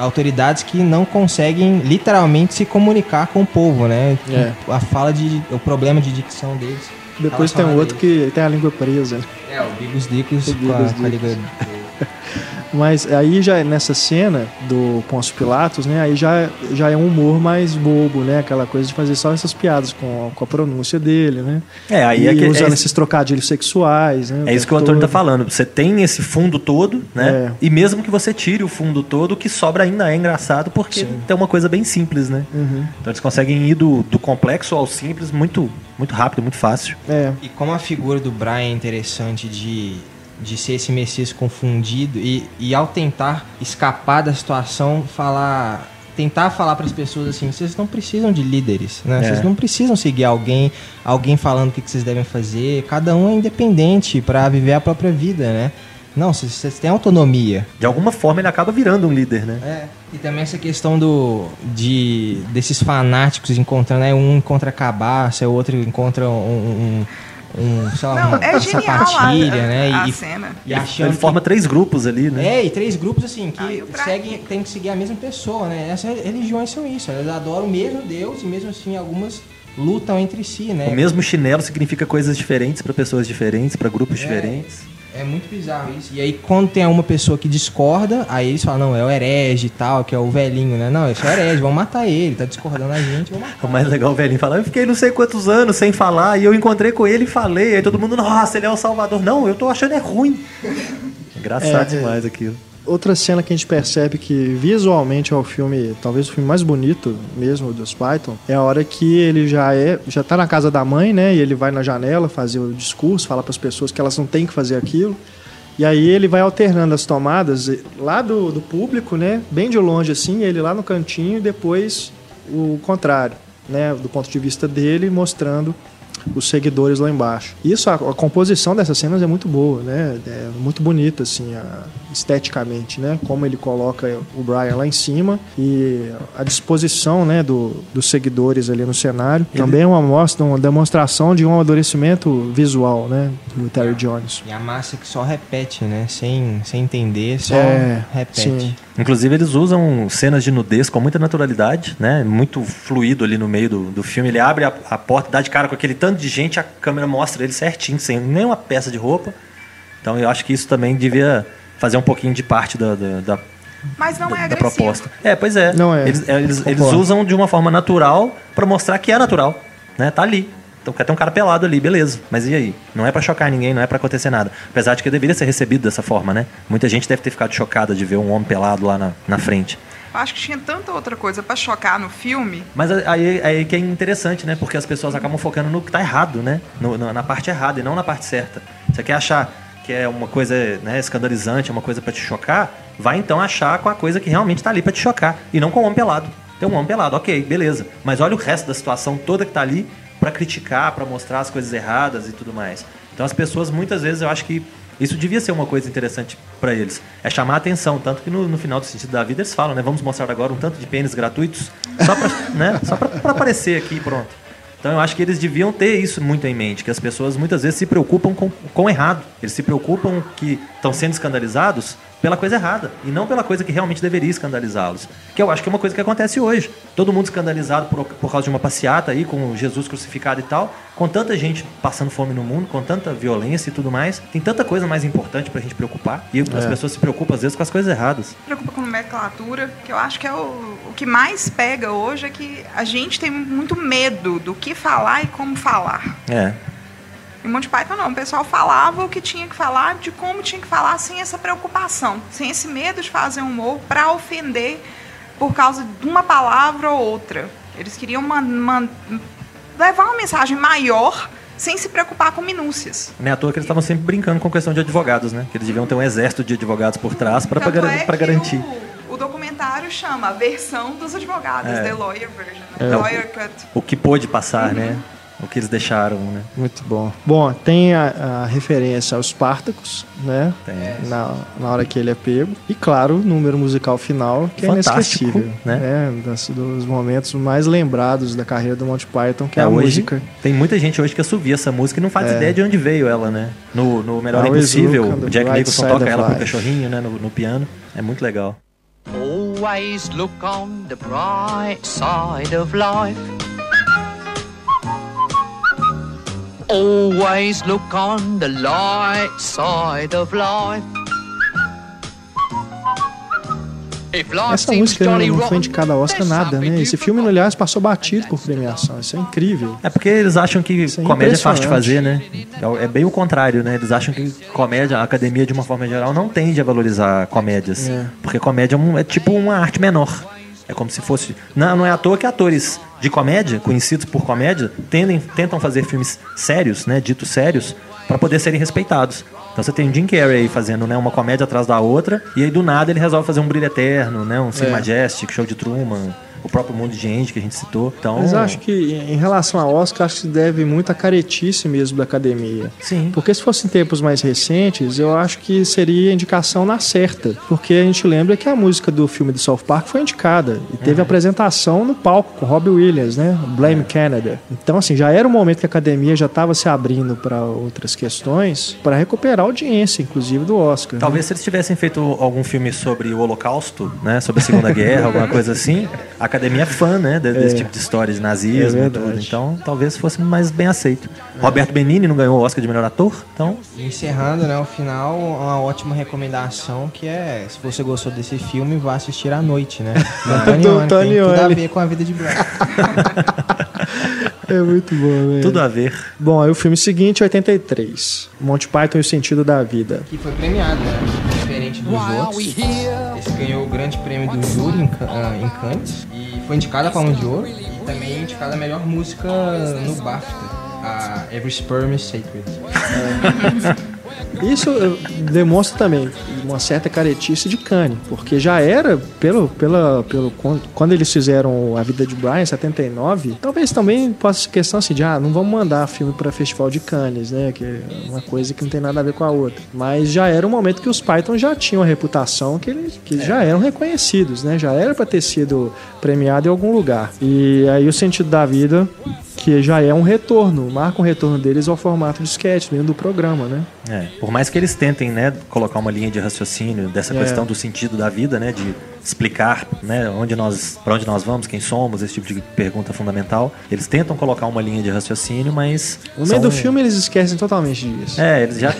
autoridades que não conseguem literalmente se comunicar com o povo, né? É. A fala de. o problema de dicção deles. Depois tem um outro que tem a língua presa. É, o Bigos Dicos com a, com a Dicos. Mas aí já nessa cena do Pôncio Pilatos, né? Aí já, já é um humor mais bobo, né? Aquela coisa de fazer só essas piadas com, com a pronúncia dele, né? É, aí e é que, usando é, esses trocadilhos sexuais, né? É isso que o Antônio tá falando. Você tem esse fundo todo, né? É. E mesmo que você tire o fundo todo, o que sobra ainda é engraçado porque Sim. tem uma coisa bem simples, né? Uhum. Então eles conseguem ir do, do complexo ao simples muito, muito rápido, muito fácil. É. E como a figura do Brian é interessante de, de ser esse Messias confundido e, e ao tentar escapar da situação, falar. Tentar falar para as pessoas assim, vocês não precisam de líderes, né? É. Vocês não precisam seguir alguém, alguém falando o que que vocês devem fazer. Cada um é independente para viver a própria vida, né? Não, vocês, vocês têm autonomia. De alguma forma ele acaba virando um líder, né? É. E também essa questão do de desses fanáticos encontrando, né? Um encontra cabaça, o outro encontra um, um, um sei lá, Não, uma é genial sapatilha, a, né? a E, cena. e achando Ele forma que, três grupos ali, né? é, e três grupos assim que Ah, seguem, tem que seguir a mesma pessoa, né? Essas religiões são isso, elas adoram o mesmo Deus e mesmo assim algumas lutam entre si, né? O mesmo chinelo significa coisas diferentes para pessoas diferentes, para grupos É. diferentes. É muito bizarro isso. E aí, quando tem uma pessoa que discorda, aí eles falam, não, é o herege e tal, que é o velhinho, né? Não, esse é o herege, vamos matar ele, tá discordando a gente, vamos matar. O mais legal, o velhinho falar, eu fiquei não sei quantos anos sem falar, e eu encontrei com ele e falei, aí todo mundo, nossa, ele é o salvador. Não, eu tô achando é ruim. Engraçado É, demais aquilo. Outra cena que a gente percebe que visualmente é o filme, talvez o filme mais bonito mesmo dos Python, é a hora que ele já é, já tá na casa da mãe, né? E ele vai na janela fazer o discurso, fala para as pessoas que elas não têm que fazer aquilo. E aí ele vai alternando as tomadas lá do, do público, né? Bem de longe assim, ele lá no cantinho e depois o contrário, né? Do ponto de vista dele, mostrando os seguidores lá embaixo. Isso, a, a composição dessas cenas é muito boa, né? É muito bonita, assim, a- esteticamente, né? Como ele coloca o Brian lá em cima e a disposição, né, do, dos seguidores ali no cenário. Também é uma mostra, uma demonstração de um amadurecimento visual, né? Do Terry Jones. E a massa que só repete, né? Sem, sem entender, só É, repete. sim. Inclusive, eles usam cenas de nudez com muita naturalidade, né? Muito fluido ali no meio do, do filme. Ele abre a, a porta, dá de cara com aquele tanto de gente, a câmera mostra ele certinho, sem nenhuma peça de roupa. Então, eu acho que isso também devia fazer um pouquinho de parte da, da, da, Mas não é da- da agressivo. proposta. É, pois é. Não é. Eles, eles, eles usam de uma forma natural pra mostrar que é natural, né? Tá ali. Então quer ter um cara pelado ali, beleza. Mas e aí? Não é pra chocar ninguém, não é pra acontecer nada. Apesar de que deveria ser recebido dessa forma, né? Muita gente deve ter ficado chocada de ver um homem pelado lá na, na frente. Eu acho que tinha tanta outra coisa pra chocar no filme. Mas aí, aí que é interessante, né? Porque as pessoas acabam focando no que tá errado, né? No- na, na parte errada e não na parte certa. Você quer achar que é uma coisa né, escandalizante, é uma coisa pra te chocar, vai então achar com a coisa que realmente tá ali pra te chocar. E não com o homem pelado. Tem um homem pelado, ok, beleza. Mas olha o resto da situação toda que tá ali pra criticar, pra mostrar as coisas erradas e tudo mais. Então as pessoas, muitas vezes, eu acho que isso devia ser uma coisa interessante pra eles. É chamar a atenção. Tanto que no, no final do sentido da vida eles falam, né? Vamos mostrar agora um tanto de pênis gratuitos só pra, né? aparecer aqui pronto. Então eu acho que eles deviam ter isso muito em mente, que as pessoas muitas vezes se preocupam com o errado. Eles se preocupam que estão sendo escandalizados pela coisa errada e não pela coisa que realmente deveria escandalizá-los. Que eu acho que é uma coisa que acontece hoje. Todo mundo escandalizado por, por causa de uma passeata aí com Jesus crucificado e tal, com tanta gente passando fome no mundo, com tanta violência e tudo mais. Tem tanta coisa mais importante pra gente preocupar e as pessoas se preocupam às vezes com as coisas erradas. preocupa com nomenclatura, que eu acho que é o, o que mais pega hoje é que a gente tem muito medo do que falar e como falar. É. Em Monty Python não, o pessoal falava o que tinha que falar, de como tinha que falar, sem essa preocupação, sem esse medo de fazer humor para ofender por causa de uma palavra ou outra. Eles queriam man- man- levar uma mensagem maior sem se preocupar com minúcias. Não é à toa que eles estavam sempre brincando com questão de advogados, né? Que eles deviam ter um exército de advogados por trás para é garantir. O, o documentário chama a versão dos advogados, É. The Lawyer Version, É. né? Lawyer Cut. O que pôde passar, né? O que eles deixaram, né? Muito bom. Bom, tem a, a referência aos Spartacus, né? Tem. Na, na hora que ele é pego. E claro, o número musical final, que Fantástico, é inesquecível. né? É, das- dos momentos mais lembrados da carreira do Monty Python, que é, É, a hoje música. Tem muita gente hoje que assovia essa música e não faz É. ideia de onde veio ela, né? No, no Melhor Always Impossível, o Jack Nicholson toca ela com o cachorrinho, né? No, no piano. É muito legal. Always look on the bright side of life. Always look on the light side of life. Essa música não foi indicada a Oscar nada, né? Esse filme, aliás, passou batido por premiação. Isso é incrível. É porque eles acham que é comédia é fácil de fazer, né? É, é bem o contrário, né? Eles acham que comédia, a academia de uma forma geral, não tende a valorizar comédias. É. Porque comédia é, é tipo uma arte menor. É como se fosse. Não, não é à toa que atores de comédia, conhecidos por comédia, tendem, tentam fazer filmes sérios, né? Ditos sérios, para poder serem respeitados. Então você tem o Jim Carrey fazendo né, uma comédia atrás da outra, e aí do nada ele resolve fazer um brilho eterno, né? Um Sim é. Majestic, show de Truman o próprio mundo de gente que a gente citou. Então, Mas acho que em relação a Oscar, acho que deve muito à caretice mesmo da academia. Sim. Porque se fosse em tempos mais recentes, eu acho que seria indicação na certa. Porque a gente lembra que a música do filme do South Park foi indicada. E teve uhum. apresentação no palco com Robbie Williams, né? Blame é. Canada. Então, assim, já era um momento que a academia já estava se abrindo para outras questões, para recuperar a audiência, inclusive, do Oscar. Né? Talvez né? se eles tivessem feito algum filme sobre o Holocausto, né? Sobre a Segunda Guerra, alguma coisa assim, a academia é fã, né? Desse é. tipo de história de nazismo é e tudo. Então, talvez fosse mais bem aceito. É. Roberto Benini não ganhou o Oscar de melhor ator, então... Encerrando, né? O final, uma ótima recomendação que é, se você gostou desse filme, vá assistir à noite, né? Do Tony Tem tudo a ver com a vida de Black. É muito bom, velho. Tudo a ver. Bom, aí o filme seguinte, 83. Monty Python e o Sentido da Vida. Que foi premiado, né? Diferente dos outros. Esse ganhou o grande prêmio do júri em, ah, em Cannes. E foi indicada a Palma de Ouro. E também indicada a melhor música no BAFTA. A Every Sperm is Sacred. Isso eh, demonstra também uma certa caretice de Kanye, porque já era, pelo, pela, pelo, quando eles fizeram A Vida de Brian, em 79, talvez também possa ser questão assim de, ah, não vamos mandar filme para Festival de Cannes, né, que é uma coisa que não tem nada a ver com a outra. Mas já era um momento que os Python já tinham a reputação que eles que é. já eram reconhecidos, né, já era para ter sido premiado em algum lugar. E aí o sentido da vida que já é um retorno, marca um retorno deles ao formato de sketch dentro do programa, né? É, por mais que eles tentem, né, colocar uma linha de raciocínio dessa é. questão do sentido da vida, né, de explicar, né, onde nós, para onde nós vamos, quem somos, esse tipo de pergunta fundamental, eles tentam colocar uma linha de raciocínio, mas no meio do filme eles esquecem totalmente disso. É, eles já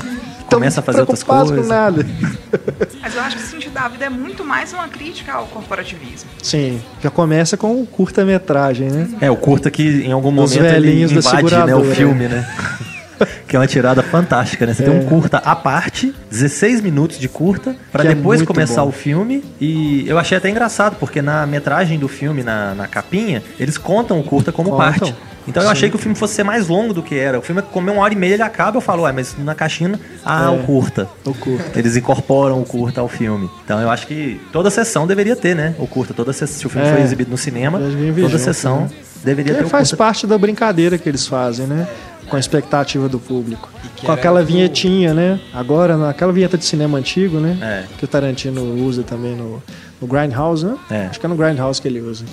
começam a fazer outras coisas. com nada. Mas eu acho que o sentido da vida é muito mais uma crítica ao corporativismo. Sim, já começa com o curta-metragem, né? É, o curta que em algum momento ele invade né, o filme, né? que é uma tirada fantástica, né? Você é. tem um curta à parte, 16 minutos de curta, para é depois é começar bom. o filme. E eu achei até engraçado, porque na metragem do filme, na, na capinha, eles contam o curta como contam. parte. Então Sim. eu achei que o filme fosse ser mais longo do que era. O filme, é uma hora e meia, ele acaba, eu falo, ué, mas na caixinha, ah, é, o curta. O curta. Eles incorporam o curta ao filme. Então eu acho que toda sessão deveria ter, né? O curta. Toda sessão, se o filme é, foi exibido no cinema, toda sessão né? deveria ter. o faz parte da brincadeira que eles fazem, né? Com a expectativa do público. Com aquela vinhetinha, né? Agora, naquela vinheta de cinema antigo, né? É. Que o Tarantino usa também no no Grindhouse, né? É. Acho que é no Grindhouse que ele usa.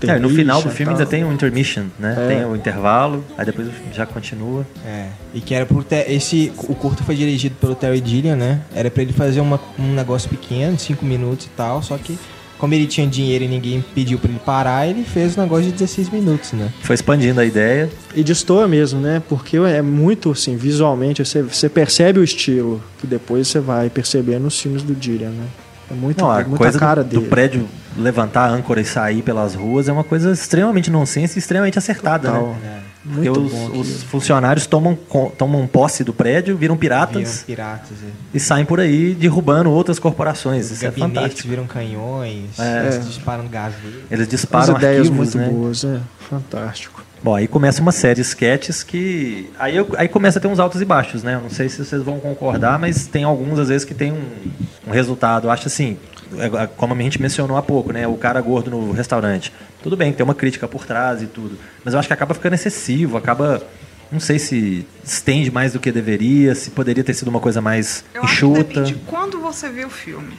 Que é, no final do filme ainda tem um intermission, né? É. Tem o um intervalo, aí depois já continua. É. E que era pro esse o curto foi dirigido pelo Terry Gilliam, né? Era para ele fazer uma, um negócio pequeno, 5 minutos e tal, só que como ele tinha dinheiro e ninguém pediu para ele parar, ele fez um negócio de 16 minutos, né? Foi expandindo a ideia. E destoa mesmo, né? Porque é muito, assim, visualmente, você, você percebe o estilo, que depois você vai percebendo nos filmes do Gilliam, né? É muito, Não, a coisa cara do, dele. do prédio levantar a âncora e sair pelas ruas é uma coisa extremamente nonsense e extremamente acertada, né? Total. né? É. Porque os, os, funcionários tomam, tomam posse do prédio, viram piratas, viram piratas é. e saem por aí derrubando outras corporações. Os Isso é fantástico. viram canhões, é. eles disparam gás. Eles disparam As ideias arquivos, muito né? boas, é fantástico. Bom, aí começa uma série de sketches que. Aí, eu, aí começa a ter uns altos e baixos, né? Não sei se vocês vão concordar, mas tem alguns, às vezes, que tem um, um resultado. Eu acho assim, é, é, como a gente mencionou há pouco, né? O cara gordo no restaurante. Tudo bem, tem uma crítica por trás e tudo. Mas eu acho que acaba ficando excessivo, acaba. Não sei se estende mais do que deveria, se poderia ter sido uma coisa mais eu enxuta. Acho que quando você viu o filme.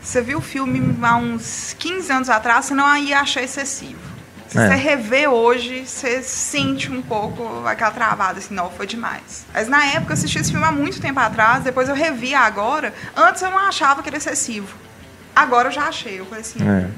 Você viu o filme há uns 15 anos atrás, você não ia achar excessivo. Se é. você rever hoje, você sente um pouco aquela travada, assim, não, foi demais. Mas na época eu assisti esse filme há muito tempo atrás, depois eu revi agora. Antes eu não achava que era excessivo. Agora eu já achei. Eu falei assim, é.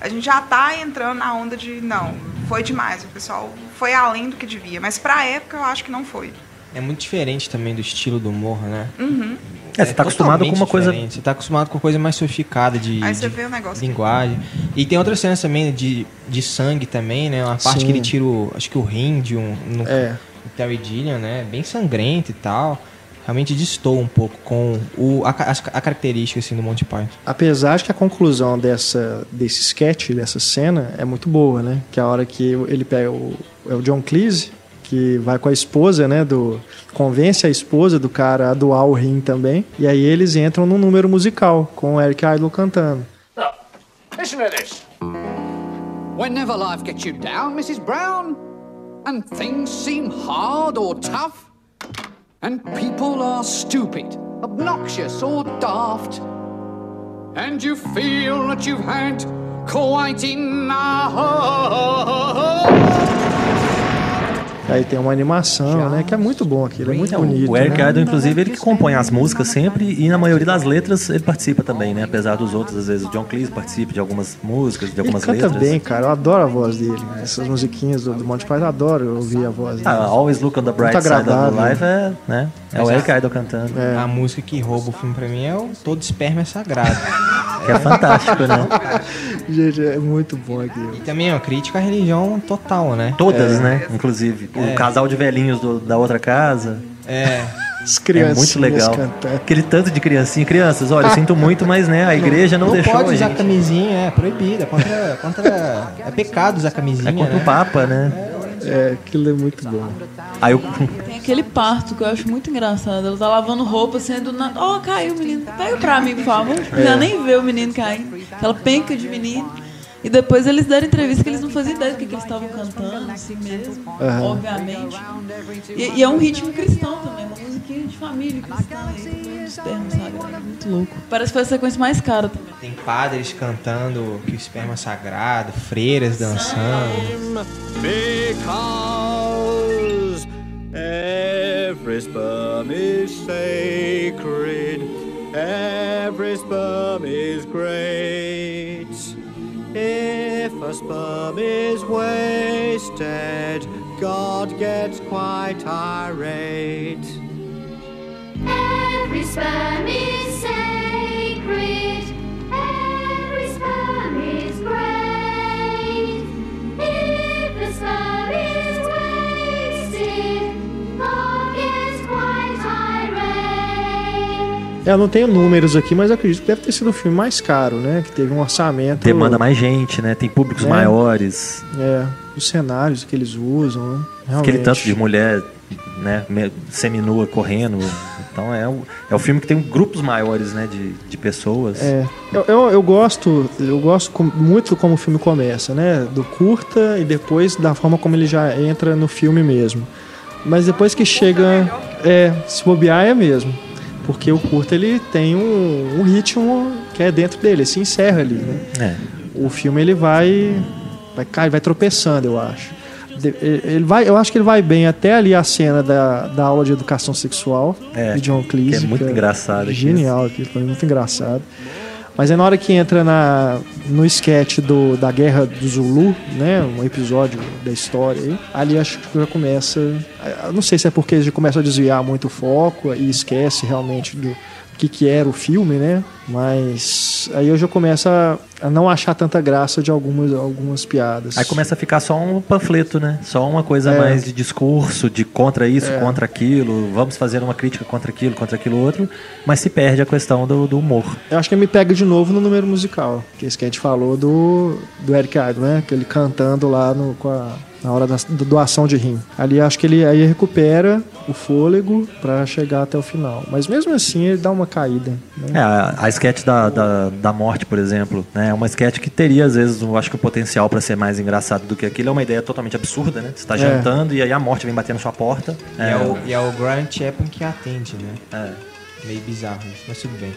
a gente já tá entrando na onda de, não, foi demais. O pessoal foi além do que devia. Mas pra época eu acho que não foi. É muito diferente também do estilo do humor, né? Uhum. É, você tá acostumado com uma coisa. Você tá acostumado com coisa mais sofisticada de, Aí você de vê o negócio linguagem. E tem outras cenas também de, de sangue também, né? Uma parte Sim. que ele tira o, acho que o rim de um. No, É. no Terry Gilliam, né? Bem sangrento e tal. Realmente destoa um pouco com o, a, a característica assim, do Monty Python. Apesar de que a conclusão dessa, desse sketch, dessa cena, é muito boa, né? Que é a hora que ele pega o, é o John Cleese, que vai com a esposa, né? Do, convence a esposa do cara a doar o rim também. E aí eles entram num número musical, com o Eric Idle cantando. Listen to this. Whenever life gets you down, Mrs. Brown, and things seem hard or tough, and people are stupid, obnoxious, or daft, and you feel that you've had quite enough. Aí tem uma animação, né? Que é muito bom aquilo, é muito bonito. O Eric né? Idle, inclusive, ele que compõe as músicas sempre e na maioria das letras ele participa também, né? Apesar dos outros, às vezes o John Cleese participa de algumas músicas, de Ele algumas canta letras. bem, cara. Eu adoro a voz dele. Essas musiquinhas do, do Monty Python, eu adoro ouvir a voz dele. Ah, Always Look on the Bright Muito Side of. Life é, né? É o Eric Idle cantando. É. A música que rouba o filme pra mim é o Todo Esperma é Sagrado. Que é fantástico, né? Gente, é muito bom aquilo. e também é uma crítica à religião total, né? Todas, né? Inclusive. O É. casal de velhinhos do- da outra casa. É. As É crianças muito legal. cantando. Aquele tanto de criancinha. Crianças, olha, eu sinto muito, mas né, a igreja não, Não deixou pode a usar gente. camisinha, é proibido. É contra, contra. É pecado usar camisinha. É contra né? o Papa, né? É, aquilo é muito bom. Aí eu, Tem aquele parto que eu acho muito engraçado. Ela tá lavando roupa, sendo nada. Oh, caiu o menino. Pega pra mim, por favor. É. Já nem vê o menino cair. Aquela penca de menino. E depois eles deram entrevista que eles não faziam ideia do que, que eles estavam cantando, assim mesmo, Aham. obviamente. E, e é um ritmo cristão também, uma musiquinha de família cristã. E um esperma sagrado, muito louco. Parece que foi a sequência mais cara também. Tem padres cantando que o esperma é sagrado, freiras dançando. Because every sperm is sacred, every sperm is great. A sperm is wasted, God gets quite irate. Every sperm is sacred. Every sperm is great. If the sperm eu não tenho números aqui, mas acredito que deve ter sido o filme mais caro, né? Que teve um orçamento. demanda mais gente, né? Tem públicos É. maiores. É, os cenários que eles usam, né? Realmente. Aquele tanto de mulher, né? Seminua correndo. Então é o, é o filme que tem grupos maiores, né? De, de pessoas. É, eu, eu, eu gosto, eu gosto muito como o filme começa, né? Do curta e depois da forma como ele já entra no filme mesmo. Mas depois que chega, é, se bobear é mesmo, porque o curta ele tem um, um ritmo que é dentro dele, ele se encerra ali, né? É. O filme ele vai, vai cair, vai tropeçando, eu acho. Ele vai, eu acho que ele vai bem até ali a cena da, da aula de educação sexual É, de John Cleese. que é muito engraçado. Genial aquilo, foi muito engraçado. Mas é na hora que entra na, no sketch do, da Guerra do Zulu, né? Um episódio da história aí. Ali acho que já começa. Não sei se é porque já começam a desviar muito o foco e esquece realmente do que, que era o filme, né? Mas aí eu já começo a, a não achar tanta graça de algumas, algumas piadas. Aí começa a ficar só um panfleto, né? Só uma coisa É. mais de discurso, de contra isso, contra aquilo, vamos fazer uma crítica contra aquilo, contra aquilo outro, mas se perde a questão do, do humor. Eu acho que me pega de novo no número musical, que é esse que a gente falou do, do Eric Idle, né? Que ele cantando lá no, com a, na hora da, doação de rim. Ali acho que ele aí recupera o fôlego pra chegar até o final. Mas mesmo assim ele dá uma caída. É, Né? a, a sketch da, da, da morte, por exemplo, né? É uma sketch que teria, às vezes, eu acho que o potencial pra ser mais engraçado do que aquilo. É uma ideia totalmente absurda, né? Você tá É. jantando e aí a morte vem bater na sua porta. E é, o, e é o Grant Chapman que atende, né? É. Meio bizarro isso, mas tudo bem.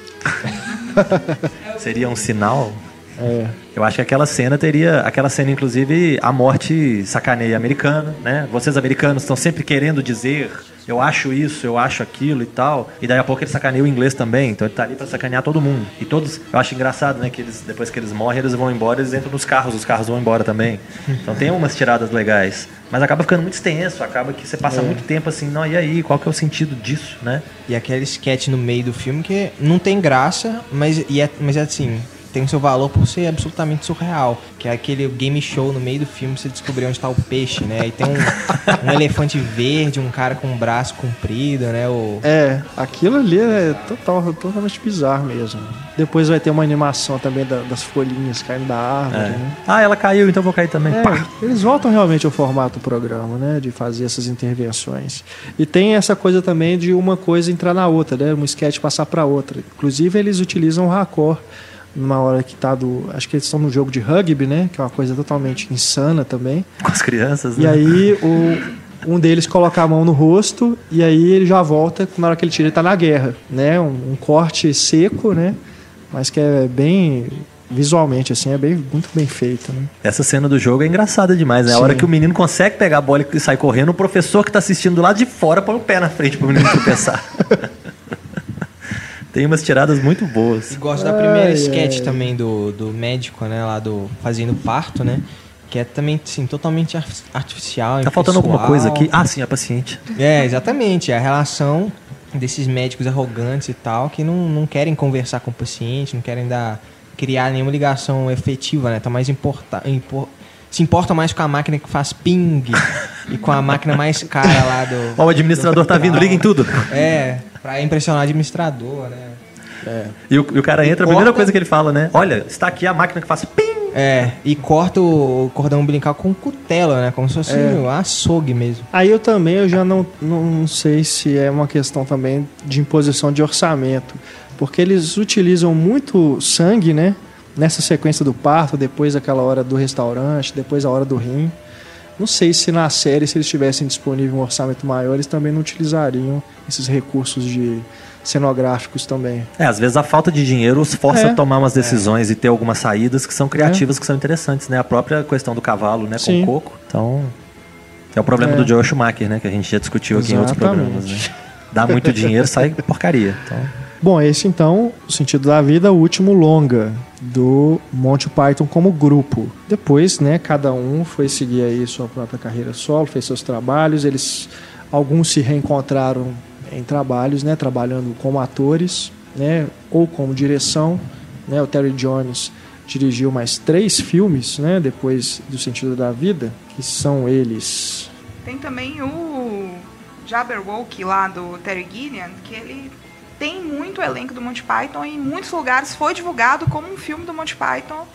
Seria um sinal. É. Eu acho que aquela cena teria. Aquela cena, inclusive, a morte sacaneia americana, né? Vocês americanos estão sempre querendo dizer eu acho isso, eu acho aquilo e tal. E daí a pouco ele sacaneia o inglês também, então ele tá ali pra sacanear todo mundo. E todos, eu acho engraçado, né, que eles, depois que eles morrem, eles vão embora, eles entram nos carros, os carros vão embora também. Então tem umas tiradas legais. Mas acaba ficando muito extenso, acaba que você passa É. muito tempo assim, não, e aí, qual que é o sentido disso, né? E aquele sketch no meio do filme que não tem graça, mas, e é, mas é assim, tem o seu valor por ser absolutamente surreal. Que é aquele game show no meio do filme, você descobrir onde está o peixe, né? Aí tem um, um elefante verde, um cara com um braço comprido, né? O... É, aquilo ali é total, totalmente bizarro mesmo. Depois vai ter uma animação também da- das folhinhas caindo da árvore, É. né? Ah, ela caiu, então eu vou cair também. É, eles voltam realmente ao formato do programa, né? De fazer essas intervenções. E tem essa coisa também de uma coisa entrar na outra, né? Um sketch passar para outra. Inclusive, eles utilizam o raccord numa hora que tá do. Acho que eles estão no jogo de rugby, né? Que é uma coisa totalmente insana também. Com as crianças, E né? aí o, um deles coloca a mão no rosto e aí ele já volta na hora que ele tira, ele tá na guerra, né? Um, um corte seco, né? Mas que é bem visualmente assim, é bem muito bem feito, né? Essa cena do jogo é engraçada demais, né? A Sim. hora que o menino consegue pegar a bola e sai correndo, o professor que tá assistindo do lado de fora põe o pé na frente pro menino tropeçar. Tem umas tiradas muito boas. E gosto da primeira Ai, sketch ai. também do, do médico, né? Lá do fazendo parto, né? Que é também, assim, totalmente ar- artificial. Tá faltando alguma coisa aqui? Ah, sim, a paciente. É, exatamente. A relação desses médicos arrogantes e tal, que não, não querem conversar com o paciente, não querem dar, criar nenhuma ligação efetiva, né? Tá mais importa, impor- se importa mais com a máquina que faz ping e com a máquina mais cara lá do. Ó, o administrador do tá vindo, liga em tudo. É, pra impressionar o administrador, né? E o, e o cara E entra, a primeira corta- coisa que ele fala, né? Olha, está aqui a máquina que faz pim! É, e corta o cordão umbilical com cutela, né? Como se fosse É. um açougue mesmo. Aí eu também eu já não, não sei se é uma questão também de imposição de orçamento, porque eles utilizam muito sangue, né? Nessa sequência do parto, depois aquela hora do restaurante, depois a hora do rim. Não sei se na série, se eles tivessem disponível um orçamento maior, eles também não utilizariam esses recursos de cenográficos também. É, às vezes a falta de dinheiro os força É. a tomar umas decisões e ter algumas saídas que são criativas, que são interessantes, né? A própria questão do cavalo, né? Sim. Com o coco. Então, é o problema É. do Joel Schumacher, né? Que a gente já discutiu aqui em outros Exatamente. programas, né? Dá muito dinheiro, sai porcaria. Então, Bom, esse então, o sentido da vida, o último longa do Monty Python como grupo. Depois, né, cada um foi seguir aí sua própria carreira solo, fez seus trabalhos, eles alguns se reencontraram em trabalhos, né, trabalhando como atores, né, ou como direção, né? O Terry Jones dirigiu mais três filmes, né, depois do sentido da vida, que são eles Tem também o Jabberwocky lá do Terry Gilliam, que ele tem muito elenco do Monty Python e em muitos lugares foi divulgado como um filme do Monty Python.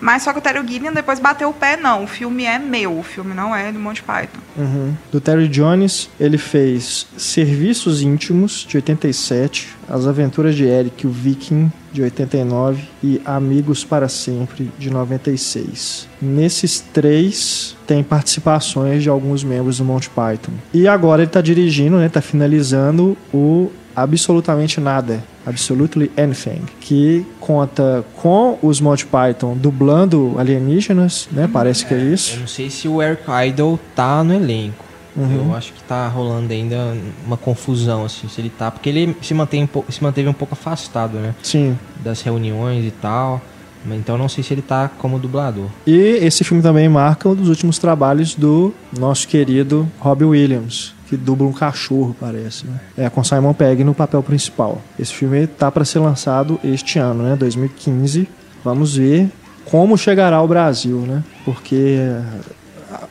Mas só que o Terry Gilliam depois bateu o pé, não. O filme é meu, o filme não é do Monty Python. Uhum. Do Terry Jones, ele fez Serviços Íntimos, de 87, As Aventuras de Eric, o Viking, de 89, e Amigos para Sempre, de 96. Nesses três, tem participações de alguns membros do Monty Python. E agora ele está dirigindo, né, tá finalizando o Absolutamente Nada, Absolutely Anything, que conta com os Monty Python dublando alienígenas, né, parece que é isso. Eu não sei se o Eric Idle tá no elenco. Uhum. Eu acho que tá rolando ainda uma confusão, assim, se ele tá. Porque ele se, mantém se manteve um pouco afastado, né? Sim. Das reuniões e tal. Então não sei se ele tá como dublador. E esse filme também marca um dos últimos trabalhos do nosso querido Robbie Williams, que dubla um cachorro, parece. Né? É, com Simon Pegg no papel principal. Esse filme tá para ser lançado este ano, né? 2015. Vamos ver como chegará ao Brasil, né? Porque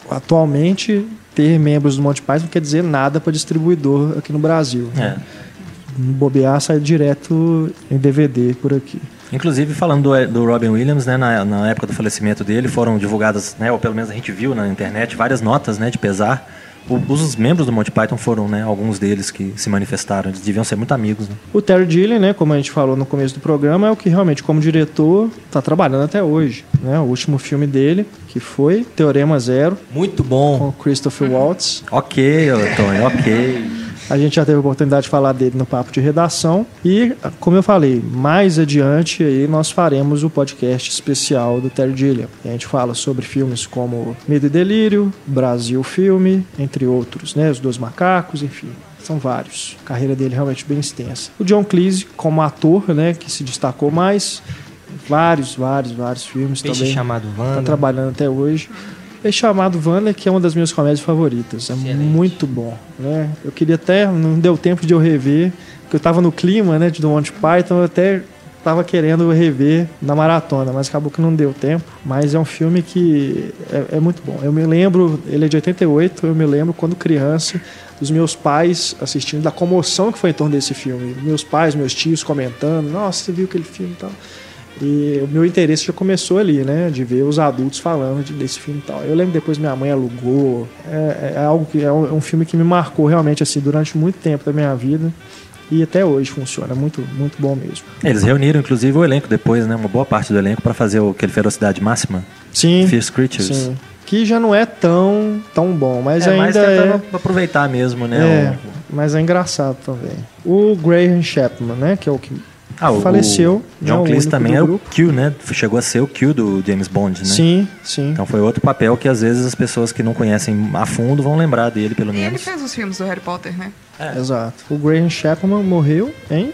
atualmente ter membros do Monty Python não quer dizer nada para distribuidor aqui no Brasil. é. No bobear sai direto em DVD por aqui. Inclusive, falando do, do Robin Williams, né, na, na época do falecimento dele, foram divulgadas, né, ou pelo menos a gente viu na internet, várias notas né, de pesar. O- os membros do Monty Python foram né, alguns deles que se manifestaram. Eles deviam ser muito amigos. Né? O Terry Gilliam, né, como a gente falou no começo do programa, é o que realmente, como diretor, está trabalhando até hoje. Né? O último filme dele, que foi Teorema Zero, Muito bom. com Christopher Waltz. Ok, Tony, ok. A gente já teve a oportunidade de falar dele no papo de redação e, como eu falei, mais adiante aí nós faremos o podcast especial do Terry Gilliam. A gente fala sobre filmes como Medo e Delírio, Brasil Filme, entre outros, né? Os Dois Macacos, enfim. São vários. A carreira dele é realmente bem extensa. O John Cleese, como ator, né, que se destacou mais, vários, vários, vários filmes Peixe também. chamado Wanda. Tá trabalhando até hoje. Peixe chamado Wanda, que é uma das minhas comédias favoritas. É Excelente. muito bom, né? Eu queria até, não deu tempo de eu rever, porque eu tava no clima, né, de do Monty Python, eu até tava querendo rever na maratona, mas acabou que não deu tempo. Mas é um filme que é, é muito bom. Eu me lembro, ele é de 88, eu me lembro quando criança, dos meus pais assistindo, da comoção que foi em torno desse filme. Meus pais, meus tios comentando, nossa, você viu aquele filme e tal. E o meu interesse já começou ali, né? De ver os adultos falando de- desse filme e tal. Eu lembro depois minha mãe alugou. É, é algo que é um, é um filme que me marcou realmente assim durante muito tempo da minha vida. E até hoje funciona. Muito, muito bom mesmo. Eles reuniram, inclusive, o elenco depois, né? Uma boa parte do elenco para fazer o, aquele Ferocidade Máxima. Sim. Fierce Creatures. Sim. Que já não é tão, tão bom, mas é, ainda mais é. tentando aproveitar mesmo, né? É, o- mas é engraçado também. O Graham Chapman, né? Que é o que Ah, o- faleceu. o né, John Cleese também era o. Q, né? Chegou a ser o Q do James Bond, né? Sim, sim. Então foi outro papel que às vezes as pessoas que não conhecem a fundo vão lembrar dele, pelo E ele menos. fez os filmes do Harry Potter, né? Exato. O Graham Chapman morreu em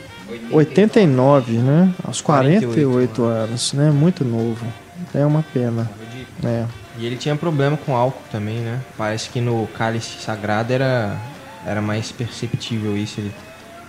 89, né? Aos 48 anos, né? Muito novo. É uma pena. É. E ele tinha problema com álcool também, né? Parece que no cálice sagrado era, era mais perceptível isso. Ele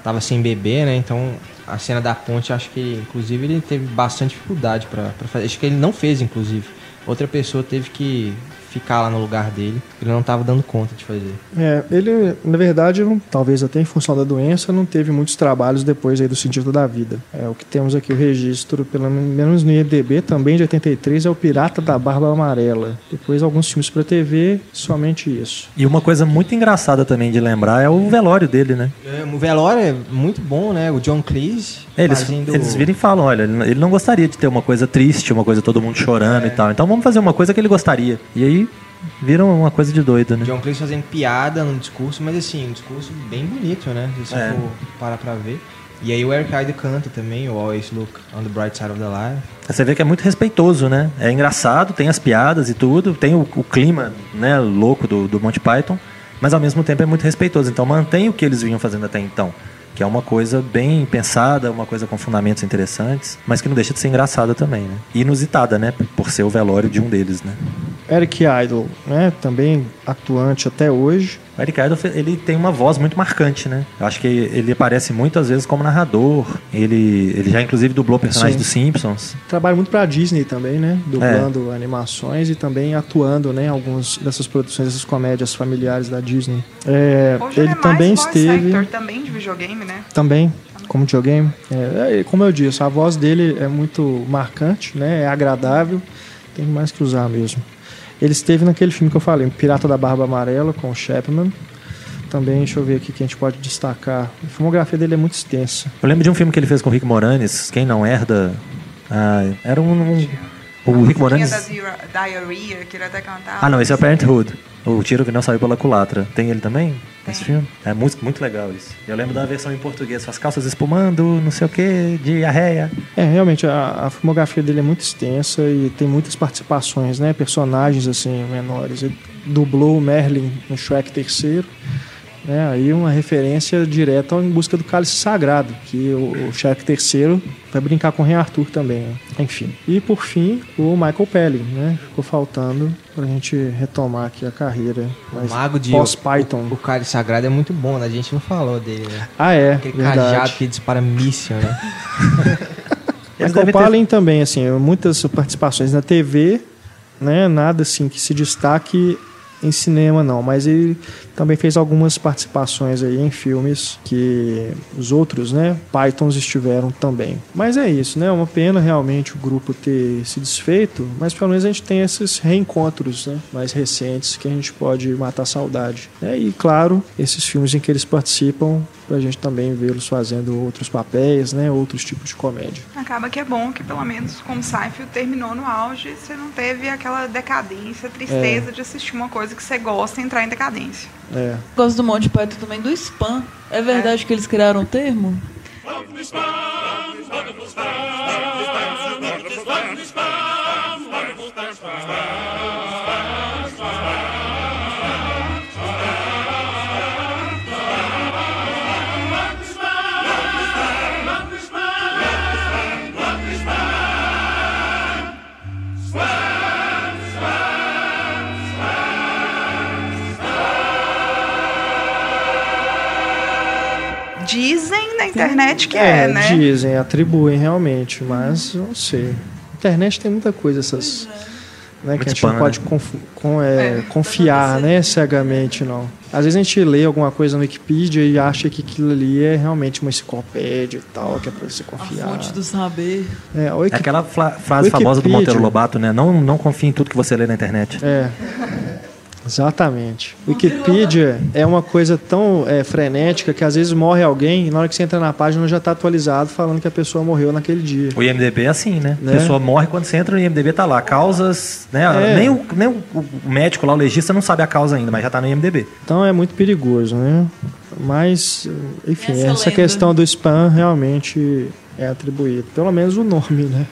tava sem beber, né? Então a cena da ponte, acho que inclusive ele teve bastante dificuldade pra fazer. Acho que ele não fez, inclusive. Outra pessoa teve que ficar lá no lugar dele. Ele não tava dando conta de fazer. É, ele, na verdade, não- talvez até em função da doença, não teve muitos trabalhos depois aí do sentido da vida. É o que temos aqui o registro, pelo menos no IMDB, também de 83, é o Pirata da Barba Amarela. Depois alguns filmes para TV, somente isso. E uma coisa muito engraçada também de lembrar é o velório dele, né? É, O velório é muito bom, né? O John Cleese Eles, fazendo... eles viram e falam, olha, ele não gostaria de ter uma coisa triste, uma coisa todo mundo chorando É. e tal. Então vamos fazer uma coisa que ele gostaria. E aí viram uma coisa de doido, né? John Cleese fazendo piada no discurso, mas assim, um discurso bem bonito, né? Se você É. for parar pra ver. E aí o Eric Idle canta também, o Always Look on the Bright Side of the Life. Você vê que é muito respeitoso, né? É engraçado, tem as piadas e tudo, tem o, o clima, né, louco do, do Monty Python, mas ao mesmo tempo é muito respeitoso. Então mantém o que eles vinham fazendo até então, que é uma coisa bem pensada, uma coisa com fundamentos interessantes, mas que não deixa de ser engraçada também, né? E inusitada, né? Por ser o velório de um deles, né? Eric Idle, né? Também atuante até hoje. O Eric Idle, ele tem uma voz muito marcante, né? Eu acho que ele aparece muitas vezes como narrador. Ele, ele já inclusive dublou personagens dos Simpsons. Trabalha muito para Disney também, né? Dublando animações e também atuando, né? Em algumas dessas produções, dessas comédias familiares da Disney. É, Hoje ele ele é também mais voice esteve. actor também de videogame, né? Também, como videogame. É, é, como eu disse, a voz dele é muito marcante, né? É agradável. Tem mais que usar mesmo. Ele esteve naquele filme que eu falei, Pirata da Barba Amarela, com o Chapman. Também, deixa eu ver aqui que a gente pode destacar. A filmografia dele é muito extensa. Eu lembro de um filme que ele fez com o Rick Moranis, Quem Não Herda. Ah, era um. um- o Rick Moranis. da Diarrhea, que ele até cantava. Ah, não, esse é o Parenthood. O tiro que não saiu pela culatra. Tem ele também? Esse filme? É muito, muito legal isso. Eu lembro da versão em português, as calças espumando, não sei o que, diarreia. É, realmente, a, a filmografia dele é muito extensa e tem muitas participações, né? Personagens, assim, menores. Ele dublou o Merlin no Shrek terceiro. Né? Aí uma referência direta ao Em Busca do Cálice Sagrado, que o, o Shrek terceiro vai brincar com o Rei Arthur também. né? Enfim. E, por fim, o Michael Pelling, né? Ficou faltando pra gente retomar aqui a carreira. O Mas Mago de pós-Python. O cálice sagrado é muito bom, né? A gente não falou dele, né? Ah, é, Aquele verdade. cajado que dispara míssil, né? Michael devem ter- também, assim, muitas participações na TV, né? Nada assim que se destaque em cinema não, mas ele também fez algumas participações aí em filmes que os outros, né, Pythons estiveram também. Mas é isso, né? Uma pena realmente o grupo ter se desfeito, mas pelo menos a gente tem esses reencontros, né, mais recentes que a gente pode matar a saudade. né? E claro, esses filmes em que eles participam pra gente também vê-los fazendo outros papéis, né? Outros tipos de comédia. Acaba que é bom que, pelo menos, como Seinfeld terminou no auge, você não teve aquela decadência, tristeza É. de assistir uma coisa que você gosta e entrar em decadência. É. Gosto do Monty Python também do spam. É verdade que eles criaram um termo? Dizem na internet que é, né? dizem, atribuem realmente, mas eu não sei. Internet tem muita coisa, essas. Né, que a gente não pode né? confu- com, é, confiar né, cegamente, não. Às vezes a gente lê alguma coisa no Wikipedia e acha que aquilo ali é realmente uma enciclopédia e tal, que é pra você A confiar. fonte do saber. É, o É aquela frase famosa do Wikipedia. Monteiro Lobato, né? Não, não confie em tudo que você lê na internet. É. Exatamente. Wikipedia é uma coisa tão é, frenética que às vezes morre alguém e na hora que você entra na página já está atualizado falando que a pessoa morreu naquele dia. O IMDB é assim, né? Né? A pessoa morre quando você entra no IMDB, tá lá. Causas, né? É. Nem, o, nem o, médico lá, o legista, não sabe a causa ainda, mas já tá no IMDB. Então é muito perigoso, né? Mas, enfim, Essa essa, questão do spam realmente é atribuído. Pelo menos o nome, né?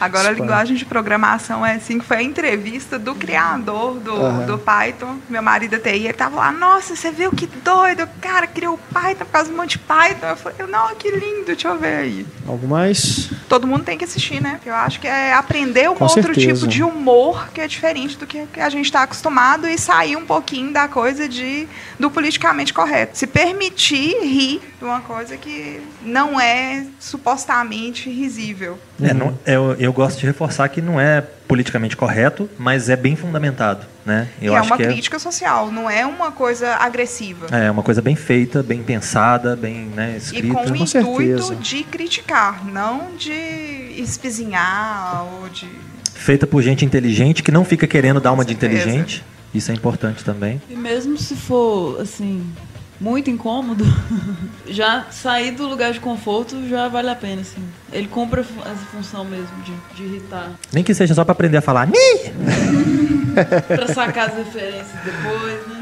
Agora a linguagem de programação é assim, que foi a entrevista do criador do, Aham. do Python, meu marido é TI, ele tava lá, nossa, você viu que doido, o cara criou o Python por causa do Monty Python. Eu falei, não, que lindo, deixa eu ver aí. Algo mais? Todo mundo tem que assistir, né? Eu acho que é aprender um Com outro certeza. tipo de humor que é diferente do que a gente está acostumado e sair um pouquinho da coisa de do politicamente correto. Se permitir rir de uma coisa que não é supostamente risível. É, não- eu, eu gosto de reforçar que não é politicamente correto, mas é bem fundamentado, né? Eu é uma que crítica social, não é uma coisa agressiva. é, é uma coisa bem feita, bem pensada, bem né, E escrita. com o Com intuito certeza. de criticar, não de espizinhar ou de. Feita por gente inteligente que não fica querendo dar uma de inteligente. Isso é importante também. E mesmo se for, assim, muito incômodo, já sair do lugar de conforto já vale a pena, assim. Ele cumpre a fu- essa função mesmo de, de irritar. Nem que seja só para aprender a falar. "Ni!" pra sacar as referências depois, né?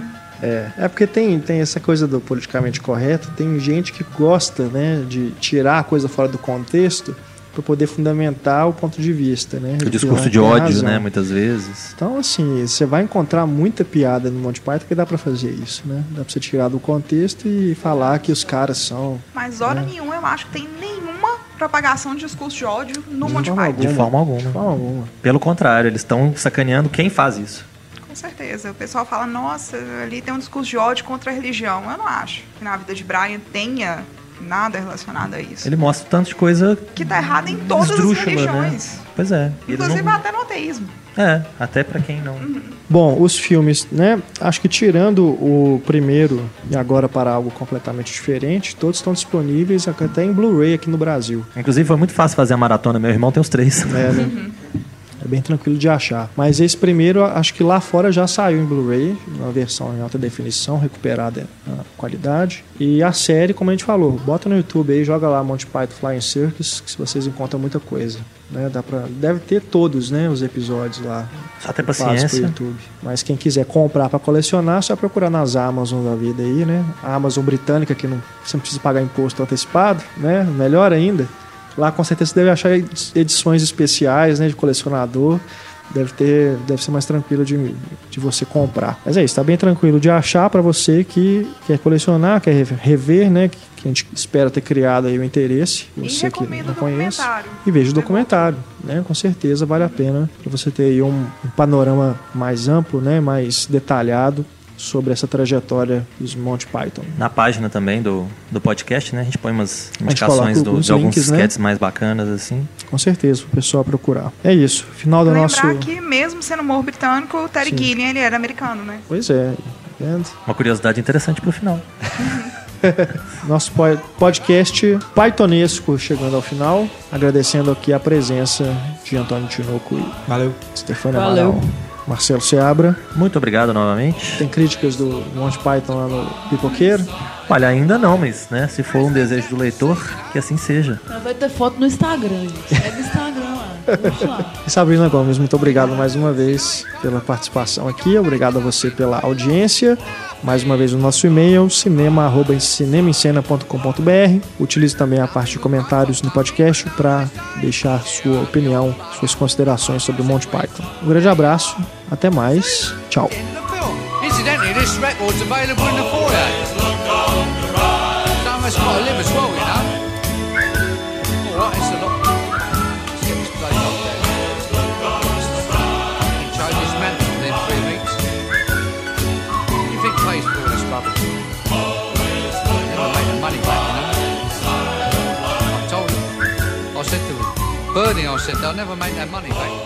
É, é porque tem, tem essa coisa do politicamente correto, tem gente que gosta né, de tirar a coisa fora do contexto para poder fundamentar o ponto de vista. Né, O discurso de ódio, razão. né? Muitas vezes. Então, assim, você vai encontrar muita piada no Monty Python que dá pra fazer isso, né? Dá pra você tirar do contexto e falar que os caras são. Mas hora É. nenhuma eu acho que tem nenhuma propagação de discurso de ódio no De Monty Python. De Alguma. forma alguma. De forma alguma. Pelo contrário, eles estão sacaneando quem faz isso. Com certeza. O pessoal fala, nossa, ali tem um discurso de ódio contra a religião. Eu não acho que na vida de Brian tenha nada relacionado a isso. Ele mostra tanto de coisa Que tá errado em todas as esdrúxula, religiões. né? Pois é. Ele Inclusive não... até no ateísmo. É, até pra quem não. Bom, os filmes, né? Acho que tirando o primeiro e agora para algo completamente diferente, todos estão disponíveis até em Blu-ray aqui no Brasil. Inclusive foi muito fácil fazer a maratona. Meu irmão tem os três. É, né? É bem tranquilo de achar. Mas esse primeiro, acho que lá fora já saiu em Blu-ray, uma versão em alta definição, recuperada a qualidade. E a série, como a gente falou, bota no YouTube aí, joga lá Monty Python Flying Circus, que vocês encontram muita coisa. Né? Dá pra, deve ter todos né, os episódios lá. Só ter pro paciência. YouTube. Mas quem quiser comprar para colecionar, é só procurar nas Amazon da vida aí, né? A Amazon britânica que não, você não precisa pagar imposto antecipado, né? Melhor ainda. Lá com certeza você deve achar edi- edições especiais, né, de colecionador. Deve ter, deve ser mais tranquilo de, de você comprar. Mas é isso, tá bem tranquilo de achar para você que quer colecionar, quer rever- né? Que, que a gente espera ter criado aí o interesse. Você que não conhece. E veja o documentário, né? Com certeza vale a pena para você ter aí um, um panorama mais amplo, né? Mais detalhado sobre essa trajetória dos Monty Python. Na página também do, do podcast, né? A gente põe umas indicações do- alguns de alguns links, né? sketches mais bacanas, assim. Com certeza, o pessoal procurar. É isso. Final do Lembrar nosso. que mesmo sendo humor britânico, o Terry Sim. Gilliam, ele era americano, né? Pois é. Uma curiosidade interessante pro final. Nosso po- podcast Pythonesco chegando ao final. Agradecendo aqui a presença de Antônio Tinoco e Valeu. Stefania Valeu. Amaral. Marcelo Seabra. Muito obrigado novamente. Tem críticas do Monty Python lá no Pipoqueiro? Olha, ainda não, mas né, se for um desejo do leitor, que assim seja. Vai ter foto no Instagram, gente. Segue o Instagram lá. E Sabrina Gomes, muito obrigado mais uma vez pela participação aqui. Obrigado a você pela audiência. Mais uma vez o nosso e-mail, cinema.cinemaencena.com.br. Utilize também a parte de comentários no podcast para deixar sua opinião, suas considerações sobre o Monty Python. Um grande abraço, até mais, tchau. This. Someone's got to live as well, you know. All right, it's a lot. Let's get this bloody dog down. Can change his mantle within three weeks. What do you think pays for all this rubbish? Never make the money back, you know. I told him. I said to him, Bernie, I said, they'll never make that money back.